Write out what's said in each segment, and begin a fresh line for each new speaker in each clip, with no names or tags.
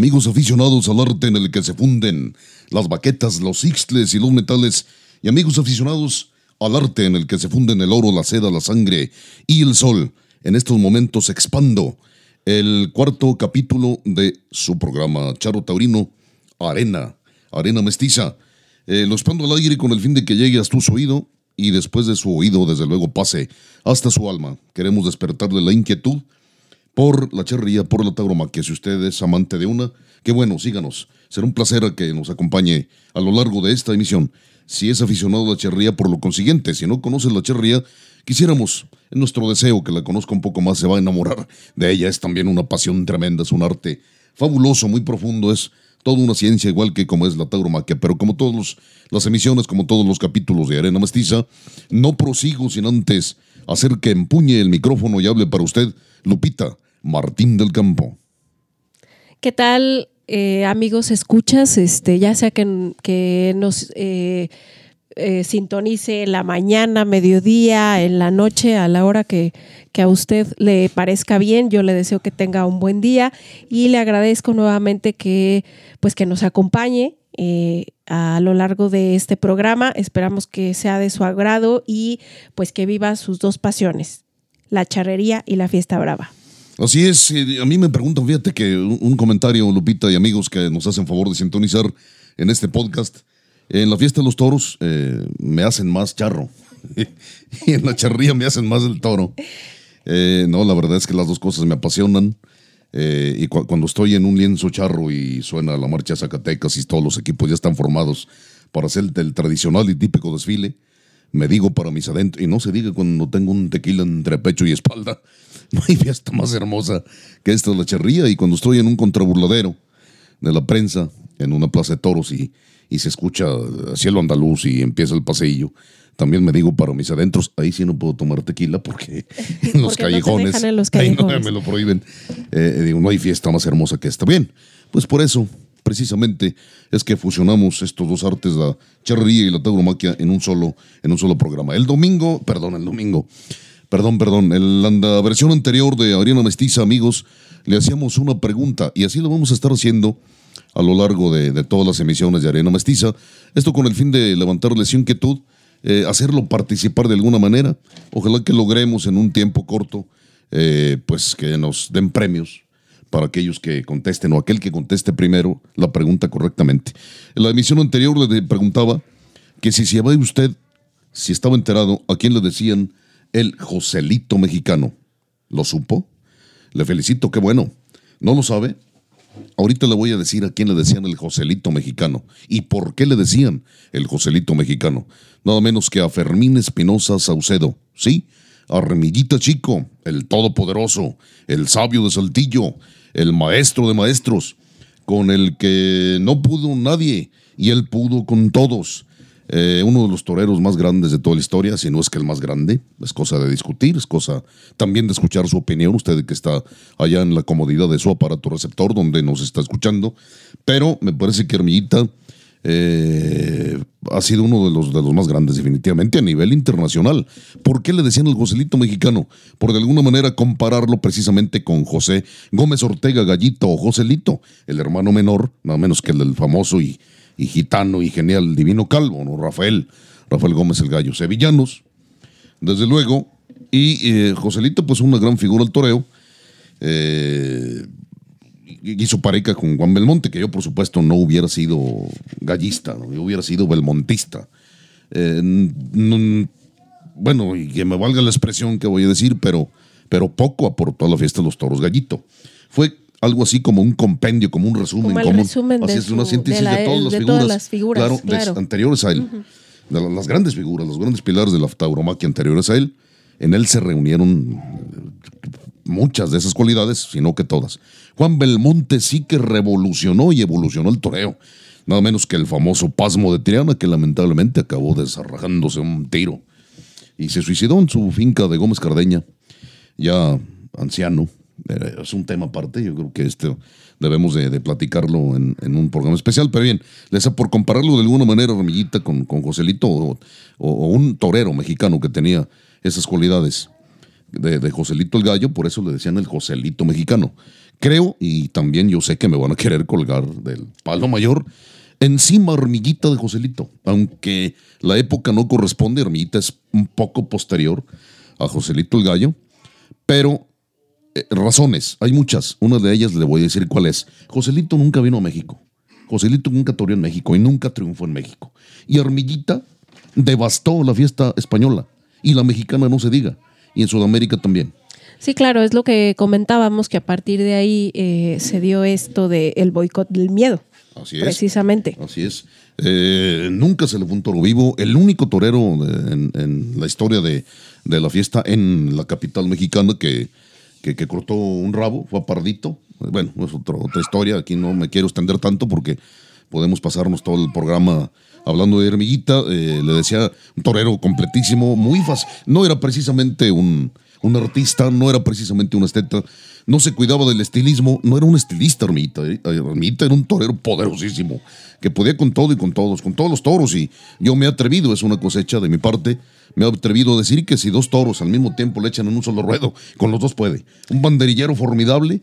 Amigos aficionados al arte en el que se funden las baquetas, los ixtles y los metales, y amigos aficionados al arte en el que se funden el oro, la seda, la sangre y el sol. En estos momentos expando el cuarto capítulo de su programa Charo Taurino, Arena, Arena Mestiza. Eh, lo expando al aire con el fin de que llegue hasta su oído y después de su oído, desde luego, pase hasta su alma. Queremos despertarle la inquietud por la charría, por la tauromaquia. Si usted es amante de una, qué bueno, síganos. Será un placer que nos acompañe a lo largo de esta emisión. Si es aficionado a la charría, por lo consiguiente, si no conoce la charría, quisiéramos, en nuestro deseo que la conozca un poco más, se va a enamorar de ella. Es también una pasión tremenda, es un arte fabuloso, muy profundo, es toda una ciencia igual que como es la tauromaquia, pero como todas las emisiones, como todos los capítulos de Arena Mestiza, no prosigo sin antes hacer que empuñe el micrófono y hable para usted, Lupita, Martín del Campo.
¿Qué tal, eh, amigos escuchas? Este, ya sea que, que nos eh, eh, sintonice en la mañana, mediodía, en la noche, a la hora que, que, a usted le parezca bien. Yo le deseo que tenga un buen día y le agradezco nuevamente que, pues, que nos acompañe. a lo largo de este programa esperamos que sea de su agrado y pues que viva sus dos pasiones, la charrería y la fiesta brava.
Así es, a mí me preguntan, fíjate que un comentario, Lupita y amigos que nos hacen favor de sintonizar en este podcast, en la fiesta de los toros eh, me hacen más charro y en la charría me hacen más el toro. Eh, no, la verdad es que las dos cosas me apasionan. Eh, y cuando estoy en un lienzo charro y suena la marcha Zacatecas y todos los equipos ya están formados para hacer el tradicional y típico desfile, me digo para mis adentros, y no se diga cuando tengo un tequila entre pecho y espalda, no hay fiesta más hermosa que esta de la charría. Y cuando estoy en un contraburladero de la prensa, en una plaza de toros y, y se escucha cielo andaluz y empieza el paseillo, también me digo para mis adentros, ahí sí no puedo tomar tequila porque en los, callejones, ahí no me lo prohíben. Eh, digo, no hay fiesta más hermosa que esta. Bien, pues por eso precisamente es que fusionamos estos dos artes, la charrería y la tauromaquia, en un solo, en un solo programa. El domingo, perdón, el domingo, perdón, perdón, en la versión anterior de Ariana Mestiza, amigos, le hacíamos una pregunta y así lo vamos a estar haciendo a lo largo de, todas las emisiones de Ariana Mestiza. Esto con el fin de levantarle su inquietud, eh, hacerlo participar de alguna manera. Ojalá que logremos en un tiempo corto, eh, pues que nos den premios para aquellos que contesten o aquel que conteste primero la pregunta correctamente. En la emisión anterior le preguntaba que si sabía usted, si estaba enterado, a quién le decían el Joselito mexicano. ¿Lo supo? Le felicito, qué bueno. ¿No lo sabe? Ahorita le voy a decir a quién le decían el Joselito mexicano y por qué le decían el Joselito mexicano. Nada menos que a Fermín Espinosa Saucedo, ¿sí? A Remillita Chico, el todopoderoso, el sabio de Saltillo, el maestro de maestros, con el que no pudo nadie y él pudo con todos. Eh, uno de los toreros más grandes de toda la historia, si no es que el más grande, es cosa de discutir, es cosa también de escuchar su opinión, usted que está allá en la comodidad de su aparato receptor donde nos está escuchando, pero me parece que Hermillita, eh, ha sido uno de los, de los más grandes, definitivamente, a nivel internacional. ¿Por qué le decían el Joselito mexicano? Por de alguna manera compararlo precisamente con José Gómez Ortega Gallito o Joselito, el hermano menor, nada menos que el del famoso y, y gitano y genial Divino Calvo, ¿no? Rafael, Rafael Gómez el Gallo. Sevillanos, desde luego. Y eh, Joselito, pues una gran figura al toreo. Eh, hizo pareja con Juan Belmonte, que yo por supuesto no hubiera sido gallista, ¿no? yo hubiera sido belmontista. Eh, no- bueno, y que me valga la expresión que voy a decir, pero, pero poco aportó a la fiesta de los toros gallito. Fue algo así como un compendio, como un resumen.
Como el resumen
así
de
es, una síntesis
de
todas las
de
figuras.
todas las figuras,
Claro, anteriores a él. De la- las grandes figuras, los grandes pilares de la tauromaquia anteriores a él. En él se reunieron eh, muchas de esas cualidades, sino que todas. Juan Belmonte sí que revolucionó y evolucionó el toreo. Nada menos que el famoso pasmo de Triana, que lamentablemente acabó desarrajándose un tiro. Y se suicidó en su finca de Gómez Cardeña, ya anciano. Es un tema aparte, yo creo que este debemos de, de platicarlo en, en un programa especial. Pero bien, por compararlo de alguna manera, Ramillita, con, con Joselito o, o- un torero mexicano que tenía esas cualidades de, de Joselito el Gallo, por eso le decían el Joselito mexicano. Creo, y también yo sé que me van a querer colgar del palo mayor, encima Armillita de Joselito, aunque la época no corresponde, Armillita es un poco posterior a Joselito el Gallo, pero eh, razones, hay muchas, una de ellas le voy a decir cuál es. Joselito nunca vino a México, Joselito nunca toreó en México y nunca triunfó en México. Y Armillita devastó la fiesta española y la mexicana no se diga, y en Sudamérica también.
Sí, claro, es lo que comentábamos, que a partir de ahí eh, se dio esto del boicot del miedo.
Así es.
Precisamente.
Así es. Eh, nunca se le fue un toro vivo. El único torero de- en, en la historia de, de la fiesta en la capital mexicana que, que, que cortó un rabo fue a Pardito. Bueno, es otro- otra historia. Aquí no me quiero extender tanto porque podemos pasarnos todo el programa hablando de Hermiguita. Eh, le decía un torero completísimo, muy fácil. No era precisamente un, un artista, no era precisamente un esteta. No se cuidaba del estilismo, no era un estilista Hermita. eh. Hermita era un torero poderosísimo, que podía con todo y con todos, con todos los toros. Y yo me he atrevido, es una cosecha de mi parte, me he atrevido a decir que si dos toros al mismo tiempo le echan en un solo ruedo, con los dos puede. Un banderillero formidable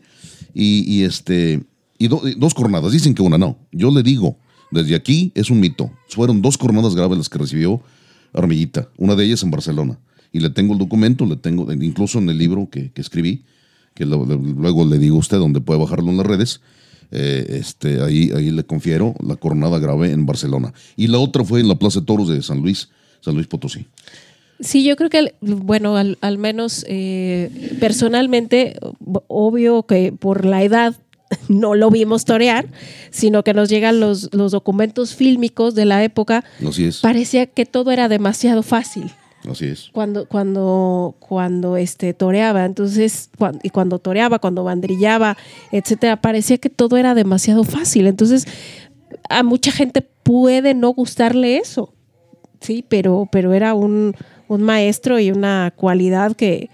y, este y do- y dos cornadas. Dicen que una no. Yo le digo, desde aquí es un mito. Fueron dos cornadas graves las que recibió Armillita, una de ellas en Barcelona. Y le tengo el documento, le tengo incluso en el libro que, escribí, que luego le digo a usted donde puede bajarlo en las redes. eh, este, ahí, ahí le confiero la cornada grave en Barcelona. Y la otra fue en la Plaza de Toros de San Luis, San Luis Potosí.
Sí, yo creo que, bueno, al, al menos eh, personalmente, ob- obvio que por la edad no lo vimos torear, sino que nos llegan los, los documentos fílmicos de la época,
Así es.
parecía que todo era demasiado fácil.
Así es.
cuando cuando cuando este toreaba entonces cuan- y cuando toreaba cuando bandrillaba etcétera parecía que todo era demasiado fácil entonces a mucha gente puede no gustarle eso sí pero pero era un, un maestro y una cualidad que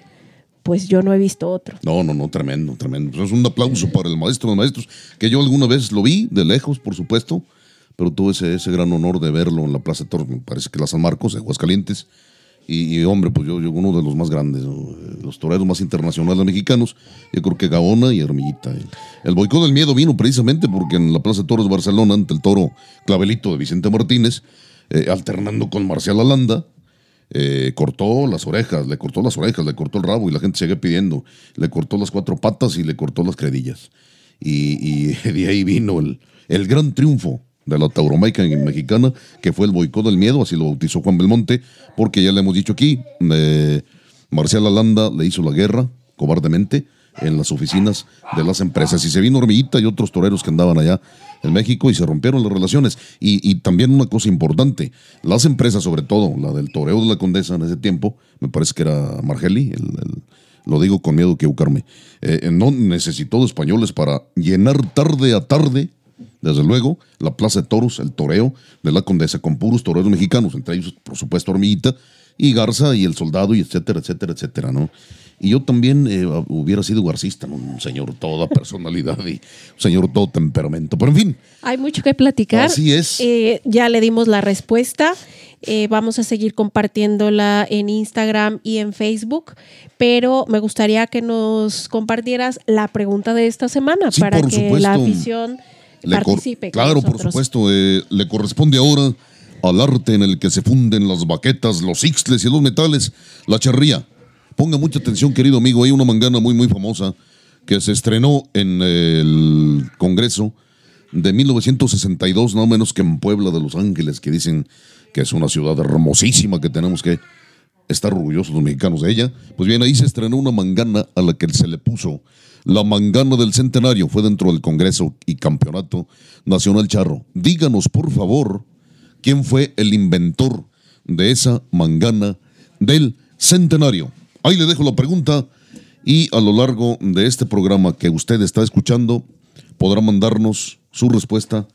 pues yo no he visto otro
No, no, no, tremendo, tremendo. Pues es un aplauso para el maestro de maestros, que yo alguna vez lo vi de lejos, por supuesto, pero tuve ese, ese gran honor de verlo en la Plaza de Toros, me parece que la San Marcos, Aguascalientes. Y, hombre, pues yo, yo uno de los más grandes, los toreros más internacionales mexicanos, yo creo que Gaona y Armillita. El boicot del miedo vino precisamente porque en la Plaza de Toros de Barcelona, ante el toro clavelito de Vicente Martínez, eh, alternando con Marcial Alanda, eh, cortó las orejas, le cortó las orejas, le cortó el rabo y la gente sigue pidiendo. Le cortó las cuatro patas y le cortó las credillas. Y, y de ahí vino el, el gran triunfo de la tauromaica mexicana, que fue el boicot del miedo, así lo bautizó Juan Belmonte, porque ya le hemos dicho aquí, eh, Marcial Alanda le hizo la guerra cobardemente en las oficinas de las empresas. Y se vino Hormiguita y otros toreros que andaban allá en México y se rompieron las relaciones. Y, y también una cosa importante, las empresas, sobre todo la del toreo de la Condesa en ese tiempo, me parece que era Margeli, el- lo digo con miedo que equivocarme, eh, no necesitó de españoles para llenar tarde a tarde, desde luego, la Plaza de Toros, el toreo de la Condesa, con puros toreros mexicanos, entre ellos, por supuesto, Hormiguita y Garza y el Soldado, y etcétera, etcétera, etcétera, ¿no? Y yo también eh, hubiera sido garcista, un señor toda personalidad y un señor todo temperamento. Pero en fin.
Hay mucho que platicar.
Así es.
Eh, ya le dimos la respuesta. Eh, vamos a seguir compartiéndola en Instagram y en Facebook, pero me gustaría que nos compartieras la pregunta de esta semana para que la afición participe.
Claro, por supuesto. le corresponde ahora al arte en el que se funden las baquetas, los ixtles y los metales, la charría. Ponga mucha atención, querido amigo. Hay una mangana muy, muy famosa que se estrenó en el Congreso de 1962, no menos que en Puebla de Los Ángeles, que dicen que es una ciudad hermosísima que tenemos que estar orgullosos los mexicanos de ella. Pues bien, ahí se estrenó una mangana a la que se le puso la mangana del centenario. Fue dentro del Congreso y Campeonato Nacional Charro. Díganos, por favor, quién fue el inventor de esa mangana del centenario. Ahí le dejo la pregunta y a lo largo de este programa que usted está escuchando podrá mandarnos su respuesta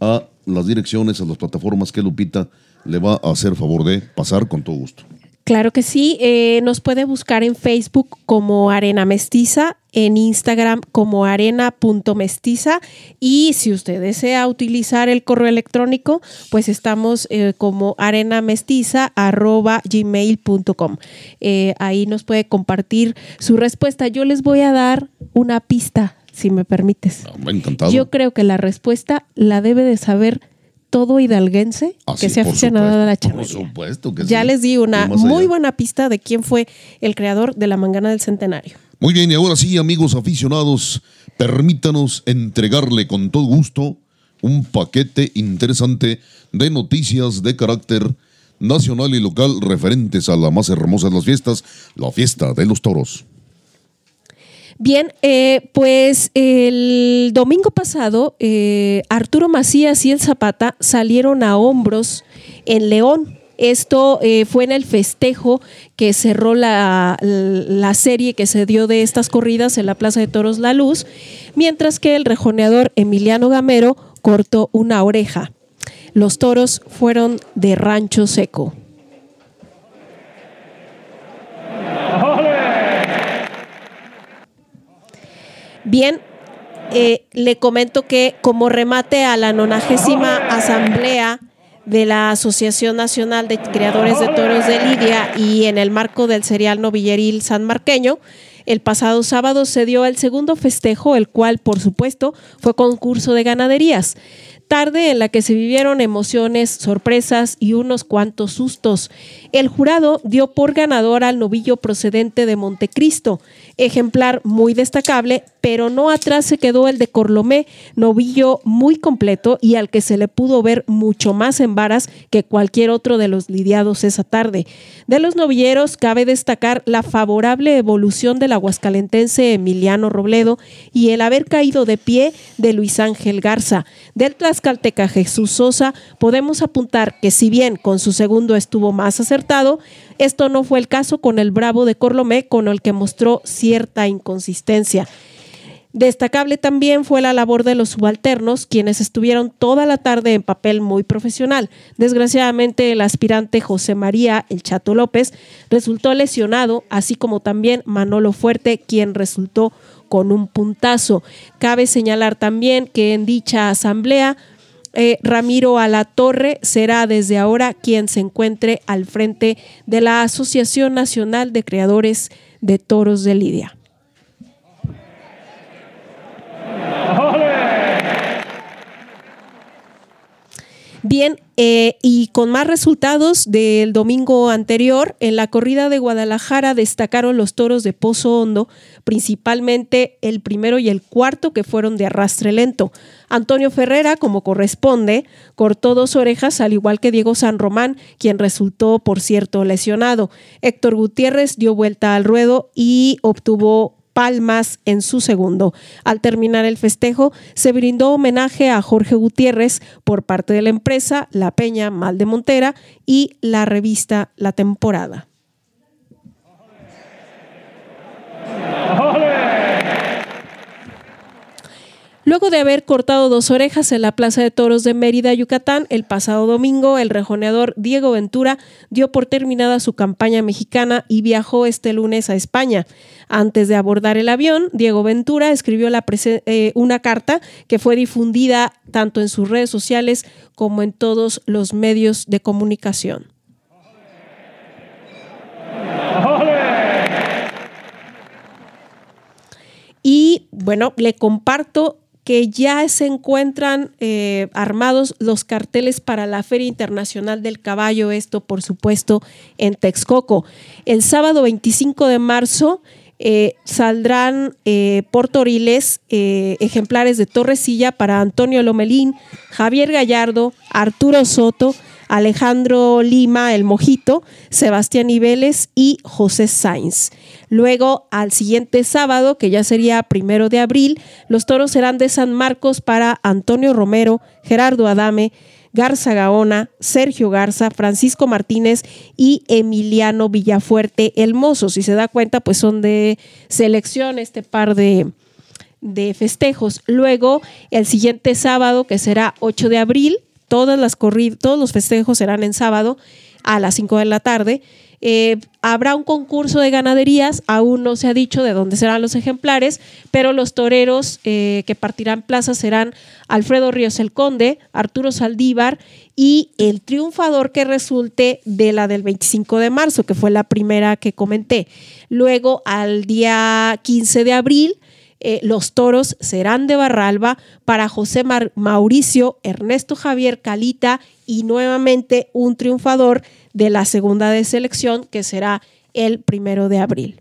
a las direcciones, a las plataformas que Lupita le va a hacer favor de pasar con todo gusto.
Claro que sí, eh, nos puede buscar en Facebook como Arena Mestiza, en Instagram como arena.mestiza y si usted desea utilizar el correo electrónico, pues estamos eh, como arenamestiza.gmail.com. Eh, ahí nos puede compartir su respuesta. Yo les voy a dar una pista, si me permites.
Ah, encantado.
Yo creo que la respuesta la debe de saber todo hidalguense
Ah,
que
sí,
sea
por
aficionado
supuesto,
a la
por
charrería.
supuesto que
Ya
sí.
les di una muy
allá.
buena pista de quién fue el creador de la mangana del centenario.
Muy bien, y ahora sí, amigos aficionados, permítanos entregarle con todo gusto un paquete interesante de noticias de carácter nacional y local referentes a la más hermosa de las fiestas, la fiesta de los toros.
Bien, eh, pues el domingo pasado eh, Arturo Macías y el Zapata salieron a hombros en León. Esto eh, fue en el festejo que cerró la, la serie que se dio de estas corridas en la Plaza de Toros La Luz, mientras que el rejoneador Emiliano Gamero cortó una oreja. Los toros fueron de rancho seco. Bien, eh, le comento que como remate a la nonagésima asamblea de la Asociación Nacional de Creadores de Toros de Lidia y en el marco del serial novilleril sanmarqueño, el pasado sábado se dio el segundo festejo, el cual, por supuesto, fue concurso de ganaderías. Tarde en la que se vivieron emociones, sorpresas y unos cuantos sustos. El jurado dio por ganador al novillo procedente de Montecristo, ejemplar muy destacable, pero no atrás se quedó el de Corlomé, novillo muy completo y al que se le pudo ver mucho más en varas que cualquier otro de los lidiados esa tarde. De los novilleros cabe destacar la favorable evolución del aguascalentense Emiliano Robledo y el haber caído de pie de Luis Ángel Garza. Del tlaxcalteca Jesús Sosa podemos apuntar que si bien con su segundo estuvo más acertado, esto no fue el caso con el Bravo de Corlomé, con el que mostró cierta inconsistencia. Destacable también fue la labor de los subalternos, quienes estuvieron toda la tarde en papel muy profesional. Desgraciadamente, el aspirante José María El Chato López resultó lesionado, así como también Manolo Fuerte, quien resultó con un puntazo. Cabe señalar también que en dicha asamblea eh, Ramiro Alatorre será desde ahora quien se encuentre al frente de la Asociación Nacional de Creadores de Toros de Lidia. Bien, eh, y con más resultados del domingo anterior, en la corrida de Guadalajara destacaron los toros de Pozo Hondo, principalmente el primero y el cuarto que fueron de arrastre lento. Antonio Ferrera, como corresponde, cortó dos orejas, al igual que Diego San Román, quien resultó, por cierto, lesionado. Héctor Gutiérrez dio vuelta al ruedo y obtuvo palmas en su segundo. Al terminar el festejo, se brindó homenaje a Jorge Gutiérrez por parte de la empresa La Peña Mal de Montera y la revista La Temporada. Luego de haber cortado dos orejas en la Plaza de Toros de Mérida, Yucatán, el pasado domingo, el rejoneador Diego Ventura dio por terminada su campaña mexicana y viajó este lunes a España. Antes de abordar el avión, Diego Ventura escribió eh, una carta que fue difundida tanto en sus redes sociales como en todos los medios de comunicación. Y bueno, le comparto que ya se encuentran eh, armados los carteles para la Feria Internacional del Caballo, esto por supuesto en Texcoco. El sábado 25 de marzo eh, saldrán eh, por Toriles ejemplares de Torresilla para Antonio Lomelín, Javier Gallardo, Arturo Soto, Alejandro Lima, el Mojito, Sebastián Ibeles y José Sainz. Luego, al siguiente sábado, que ya sería primero de abril, los toros serán de San Marcos para Antonio Romero, Gerardo Adame, Garza Gaona, Sergio Garza, Francisco Martínez y Emiliano Villafuerte el Mozo. Si se da cuenta, pues son de selección este par de, de festejos. Luego, el siguiente sábado, que será 8 de abril, todas las todos los festejos serán en sábado a las 5 de la tarde. Eh, habrá un concurso de ganaderías, aún no se ha dicho de dónde serán los ejemplares, pero los toreros eh, que partirán plaza serán Alfredo Ríos el Conde, Arturo Saldívar y el triunfador que resulte de la del 25 de marzo, que fue la primera que comenté. Luego, al día 15 de abril, eh, los toros serán de Barralba para José Mauricio, Ernesto Javier Calita y nuevamente un triunfador de la segunda de selección que será el primero de abril.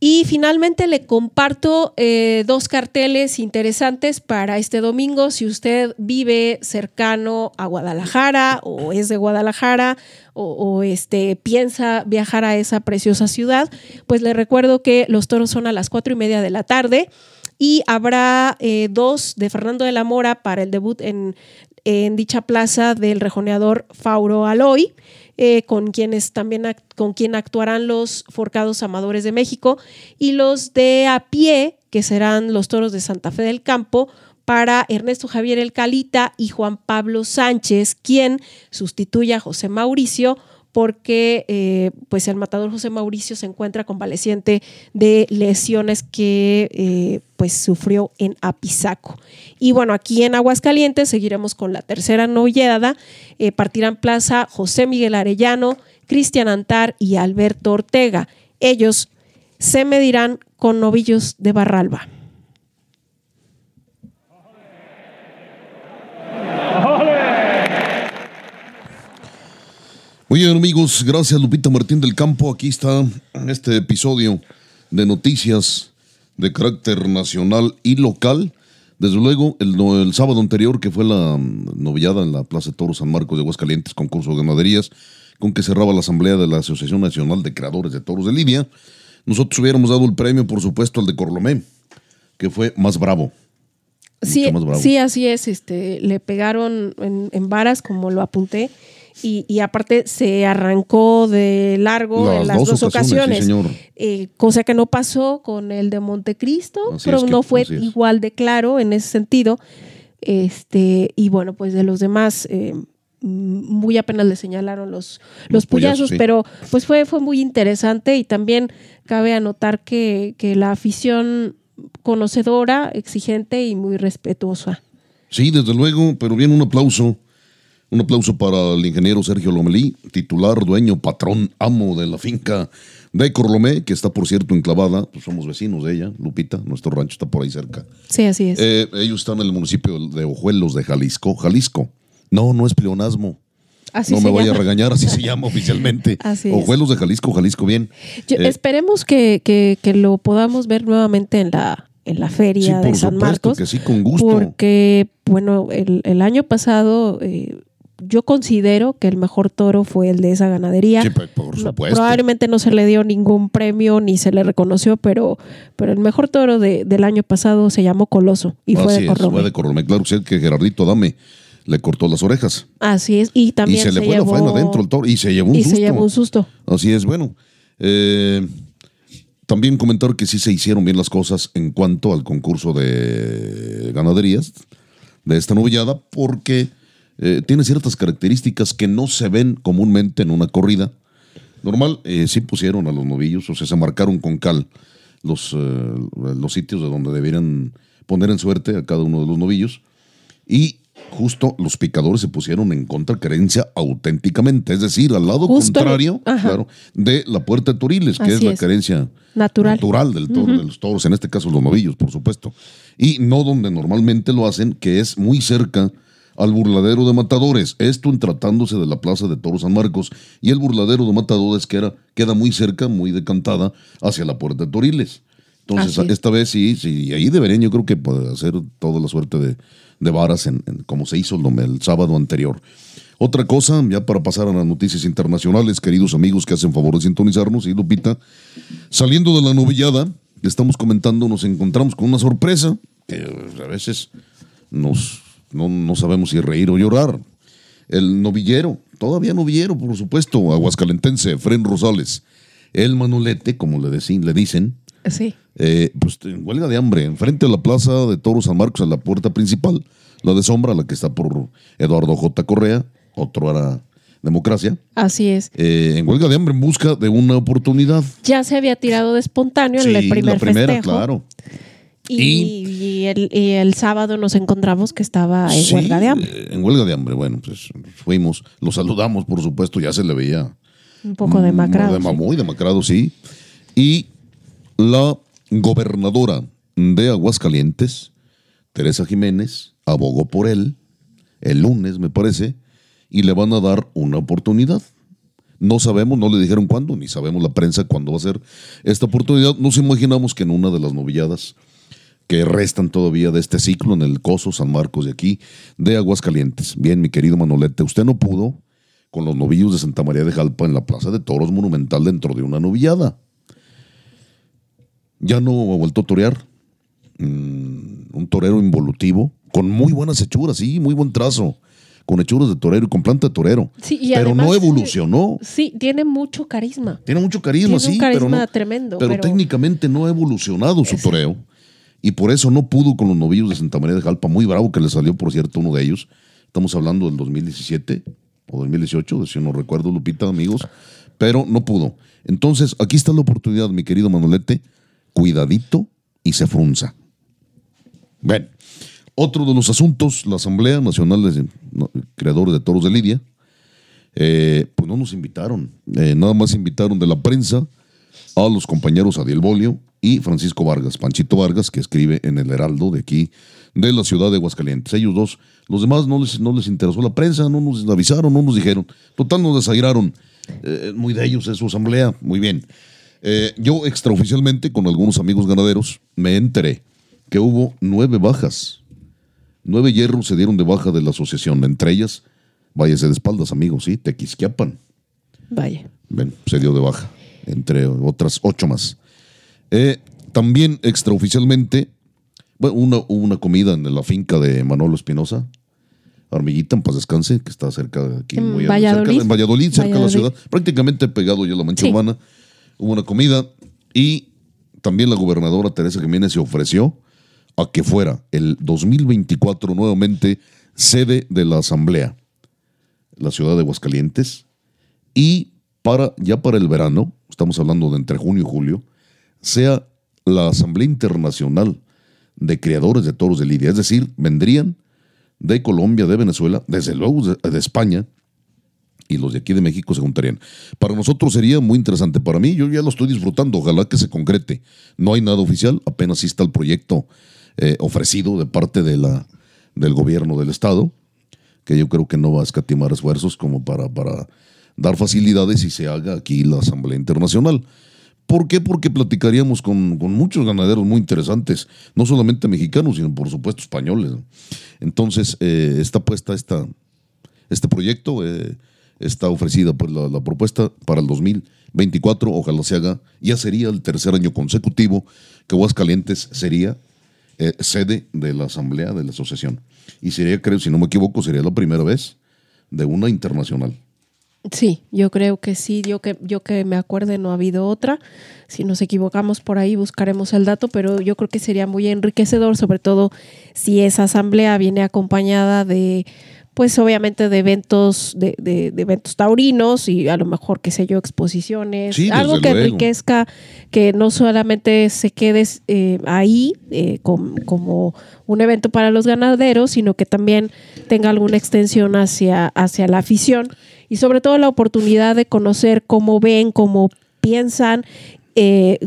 Y finalmente le comparto eh, dos carteles interesantes para este domingo. Si usted vive cercano a Guadalajara o es de Guadalajara o, este, piensa viajar a esa preciosa ciudad, pues le recuerdo que los toros son a las cuatro y media de la tarde y habrá eh, dos de Fernando de la Mora para el debut en, en dicha plaza del rejoneador Fauro Aloy. Eh, con quienes también con quien actuarán los Forcados Amadores de México y los de a pie, que serán los Toros de Santa Fe del Campo, para Ernesto Javier El Calita y Juan Pablo Sánchez, quien sustituye a José Mauricio porque eh, pues el matador José Mauricio se encuentra convaleciente de lesiones que eh, pues sufrió en Apizaco. Y bueno, aquí en Aguascalientes seguiremos con la tercera noviada. Eh, partirán plaza José Miguel Arellano, Cristian Antar y Alberto Ortega. Ellos se medirán con novillos de Barralba.
Muy bien, amigos, gracias Lupita Martín del Campo. Aquí está este episodio de noticias de carácter nacional y local. Desde luego, el, sábado anterior, que fue la mm, novillada en la Plaza de Toros San Marcos de Aguascalientes, concurso de ganaderías, con que cerraba la asamblea de la Asociación Nacional de Creadores de Toros de Lidia, nosotros hubiéramos dado el premio, por supuesto, al de Corlomé, que fue más bravo.
Sí, sí, así es. Este, le pegaron en, en varas, como lo apunté y, aparte se arrancó de largo en las dos, ocasiones, eh, cosa que no pasó con el de Montecristo, pero no fue igual de claro en ese sentido. Este, y bueno, pues de los demás, eh, muy apenas le señalaron los, los, puyazos, pero pues fue, fue muy interesante y también cabe anotar que, que la afición conocedora, exigente y muy respetuosa.
Sí, desde luego, pero bien un aplauso un aplauso para el ingeniero Sergio Lomelí, titular, dueño, patrón, amo de la finca de Corlomé, que está, por cierto, enclavada. Pues somos vecinos de ella, Lupita. Nuestro rancho está por ahí cerca.
Sí, así es.
Eh, ellos están en el municipio de Ojuelos de Jalisco. Jalisco. No, no es pleonasmo. Así no me vaya a regañar, así se llama oficialmente. Así Ojuelos de Jalisco, Jalisco, bien.
Eh, esperemos que, que, lo podamos ver nuevamente en la, en la feria de San Marcos.
Que sí, con gusto.
Porque, bueno, el, el año pasado eh, yo considero que el mejor toro fue el de esa ganadería.
Sí, pues, por supuesto.
probablemente no se le dio ningún premio ni se le reconoció, pero, pero el mejor toro del año pasado se llamó Coloso y fue de Corromé.
fue de Corromé. Claro que Gerardito Dame le cortó las orejas.
Así es. Y
Y
también
se le fue la
llevó-
faena dentro al toro y se llevó un
y
susto.
se llevó un susto.
Así es, bueno. eh, también comentar que sí se hicieron bien las cosas en cuanto al concurso de ganaderías de esta novillada, porque eh, tiene ciertas características que no se ven comúnmente en una corrida. Normal, eh, sí pusieron a los novillos, o sea, se marcaron con cal los, eh, los sitios de donde deberían poner en suerte a cada uno de los novillos. Y justo los picadores se pusieron en contra querencia auténticamente, es decir, al lado
Justo,
contrario claro, de la puerta de Toriles, que
Así
es la
es. Natural.
natural del toro, de los toros, en este caso los novillos, por supuesto. Y no donde normalmente lo hacen, que es muy cerca al burladero de matadores. Esto en tratándose de la plaza de toros San Marcos. Y el burladero de matadores que era, queda muy cerca, muy decantada hacia la puerta de Toriles. Entonces,
es.
esta vez sí, sí, y ahí deberían yo creo que poder hacer toda la suerte de, de varas en, en- como se hizo el, el sábado anterior. Otra cosa, ya para pasar a las noticias internacionales, queridos amigos que hacen favor de sintonizarnos, y Lupita, saliendo de la novillada que estamos comentando, nos encontramos con una sorpresa que a veces nos, no, no sabemos si reír o llorar. El novillero, todavía novillero, por supuesto, aguascalentense, Fren Rosales, el manolete, como le, decin- le dicen,
Sí.
eh, pues en huelga de hambre, enfrente a la plaza de Toros San Marcos, en la puerta principal, la de sombra, la que está por Eduardo J. Correa, otro era Democracia,
Así es.
eh, en huelga de hambre en busca de una oportunidad.
Ya se había tirado de espontáneo en
Sí,
el primer
la primera,
festejo.
claro.
Y, y el, y el sábado nos encontramos que estaba en
Sí,
huelga de hambre.
en huelga de hambre, bueno, pues fuimos, lo saludamos, por supuesto, ya se le veía
Un poco demacrado.
Mm,
sí.
Muy demacrado, sí. Y la gobernadora de Aguascalientes, Teresa Jiménez, abogó por él el lunes, me parece, y le van a dar una oportunidad. No sabemos, no le dijeron cuándo, ni sabemos la prensa cuándo va a ser esta oportunidad. Nos imaginamos que en una de las novilladas que restan todavía de este ciclo en el Coso San Marcos de aquí, de Aguascalientes. Bien, mi querido Manolete, usted no pudo con los novillos de Santa María de Jalpa en la Plaza de Toros Monumental dentro de una novillada. Ya no ha vuelto a torear. Mm, un torero involutivo, con muy buenas hechuras, sí, muy buen trazo, con hechuras de torero y con planta de torero.
Sí, y
pero no evolucionó.
Sí, tiene mucho carisma.
Tiene mucho carisma,
Tiene un
sí,
carisma
pero, no,
tremendo,
pero
pero-
técnicamente no ha evolucionado su toreo. Y por eso no pudo con los novillos de Santa María de Jalpa. Muy bravo que le salió, por cierto, uno de ellos. Estamos hablando del 2017 o 2018, si no recuerdo, Lupita, amigos. Pero no pudo. Entonces, aquí está la oportunidad, mi querido Manolete. Cuidadito y se frunza. Bueno, otro de los asuntos, la Asamblea Nacional de Creadores de Toros de Lidia, eh, pues no nos invitaron. Eh, nada más invitaron de la prensa a los compañeros Adiel Bolio y Francisco Vargas, Panchito Vargas, que escribe en el Heraldo de aquí, de la ciudad de Aguascalientes. Ellos dos, los demás no les, no les interesó la prensa, no nos avisaron, no nos dijeron. Total, nos desairaron. Eh, muy de ellos es su asamblea, muy bien. Eh, yo extraoficialmente, con algunos amigos ganaderos, me enteré que hubo nueve bajas. Nueve hierros se dieron de baja de la asociación, entre ellas, váyase de espaldas, amigos, sí, Tequisquiapan.
Vaya.
Ven, se dio de baja, entre otras ocho más. Eh, también extraoficialmente, bueno, una, hubo una comida en la finca de Manolo Espinosa, Armiguita, en paz descanse, que está cerca de aquí,
En
muy
Valladolid.
cerca- en Valladolid, cerca de la ciudad, prácticamente pegado ya a la mancha
Sí.
urbana. Hubo una comida y también la gobernadora Teresa Jiménez se ofreció a que fuera el 2024 nuevamente sede de la Asamblea, la ciudad de Aguascalientes, y para ya para el verano, estamos hablando de entre junio y julio, sea la Asamblea Internacional de Creadores de Toros de Lidia. Es decir, vendrían de Colombia, de Venezuela, desde luego de, España, y los de aquí de México se juntarían. Para nosotros sería muy interesante. Para mí, yo ya lo estoy disfrutando. Ojalá que se concrete. No hay nada oficial, apenas sí está el proyecto eh, ofrecido de parte de la, del gobierno del Estado, que yo creo que no va a escatimar esfuerzos como para, para dar facilidades y se haga aquí la Asamblea Internacional. ¿Por qué? Porque platicaríamos con, muchos ganaderos muy interesantes, no solamente mexicanos, sino por supuesto españoles. Entonces, eh, está puesta esta, este proyecto, eh, está ofrecida pues, la, la propuesta para el 2024, ojalá se haga, ya sería el tercer año consecutivo que Aguascalientes sería eh, sede de la asamblea de la asociación. Y sería, creo, si no me equivoco, sería la primera vez de una internacional.
Sí, yo creo que sí, yo que, yo que me acuerde no ha habido otra. Si nos equivocamos por ahí buscaremos el dato, pero yo creo que sería muy enriquecedor, sobre todo si esa asamblea viene acompañada de pues obviamente de eventos, de, de, eventos taurinos y a lo mejor, qué sé yo, exposiciones, algo que enriquezca, que no solamente se quede eh, ahí eh, como un evento para los ganaderos, sino que también tenga alguna extensión hacia, hacia la afición y sobre todo la oportunidad de conocer cómo ven, cómo piensan eh,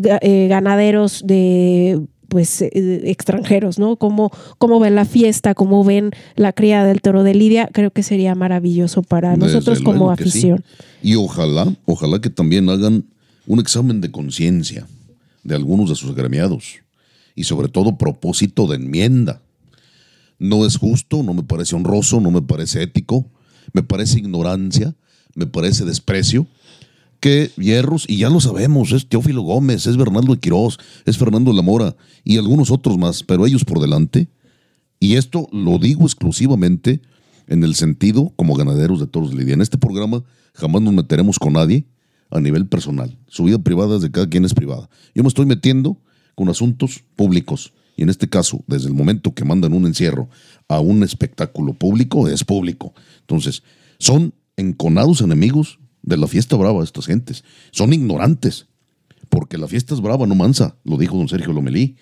ganaderos de pues eh, extranjeros, ¿no? Cómo, cómo ven la fiesta, cómo ven la cría del toro de Lidia, creo que sería maravilloso para nosotros como afición.
Y ojalá, ojalá que también hagan un examen de conciencia de algunos de sus agremiados y sobre todo propósito de enmienda. No es justo, no me parece honroso, no me parece ético, me parece ignorancia, me parece desprecio que Hierros, y ya lo sabemos, es Teófilo Gómez, es Bernardo Quirós, es Fernando Lamora y algunos otros más, pero ellos por delante. Y esto lo digo exclusivamente en el sentido como ganaderos de toros de Lidia. En este programa jamás nos meteremos con nadie a nivel personal. Su vida privada es de cada quien es privada. Yo me estoy metiendo con asuntos públicos. Y en este caso, desde el momento que mandan un encierro a un espectáculo público, es público. Entonces, son enconados enemigos de la fiesta brava estas gentes. Son ignorantes, porque la fiesta es brava, no mansa, lo dijo don Sergio Lomelí.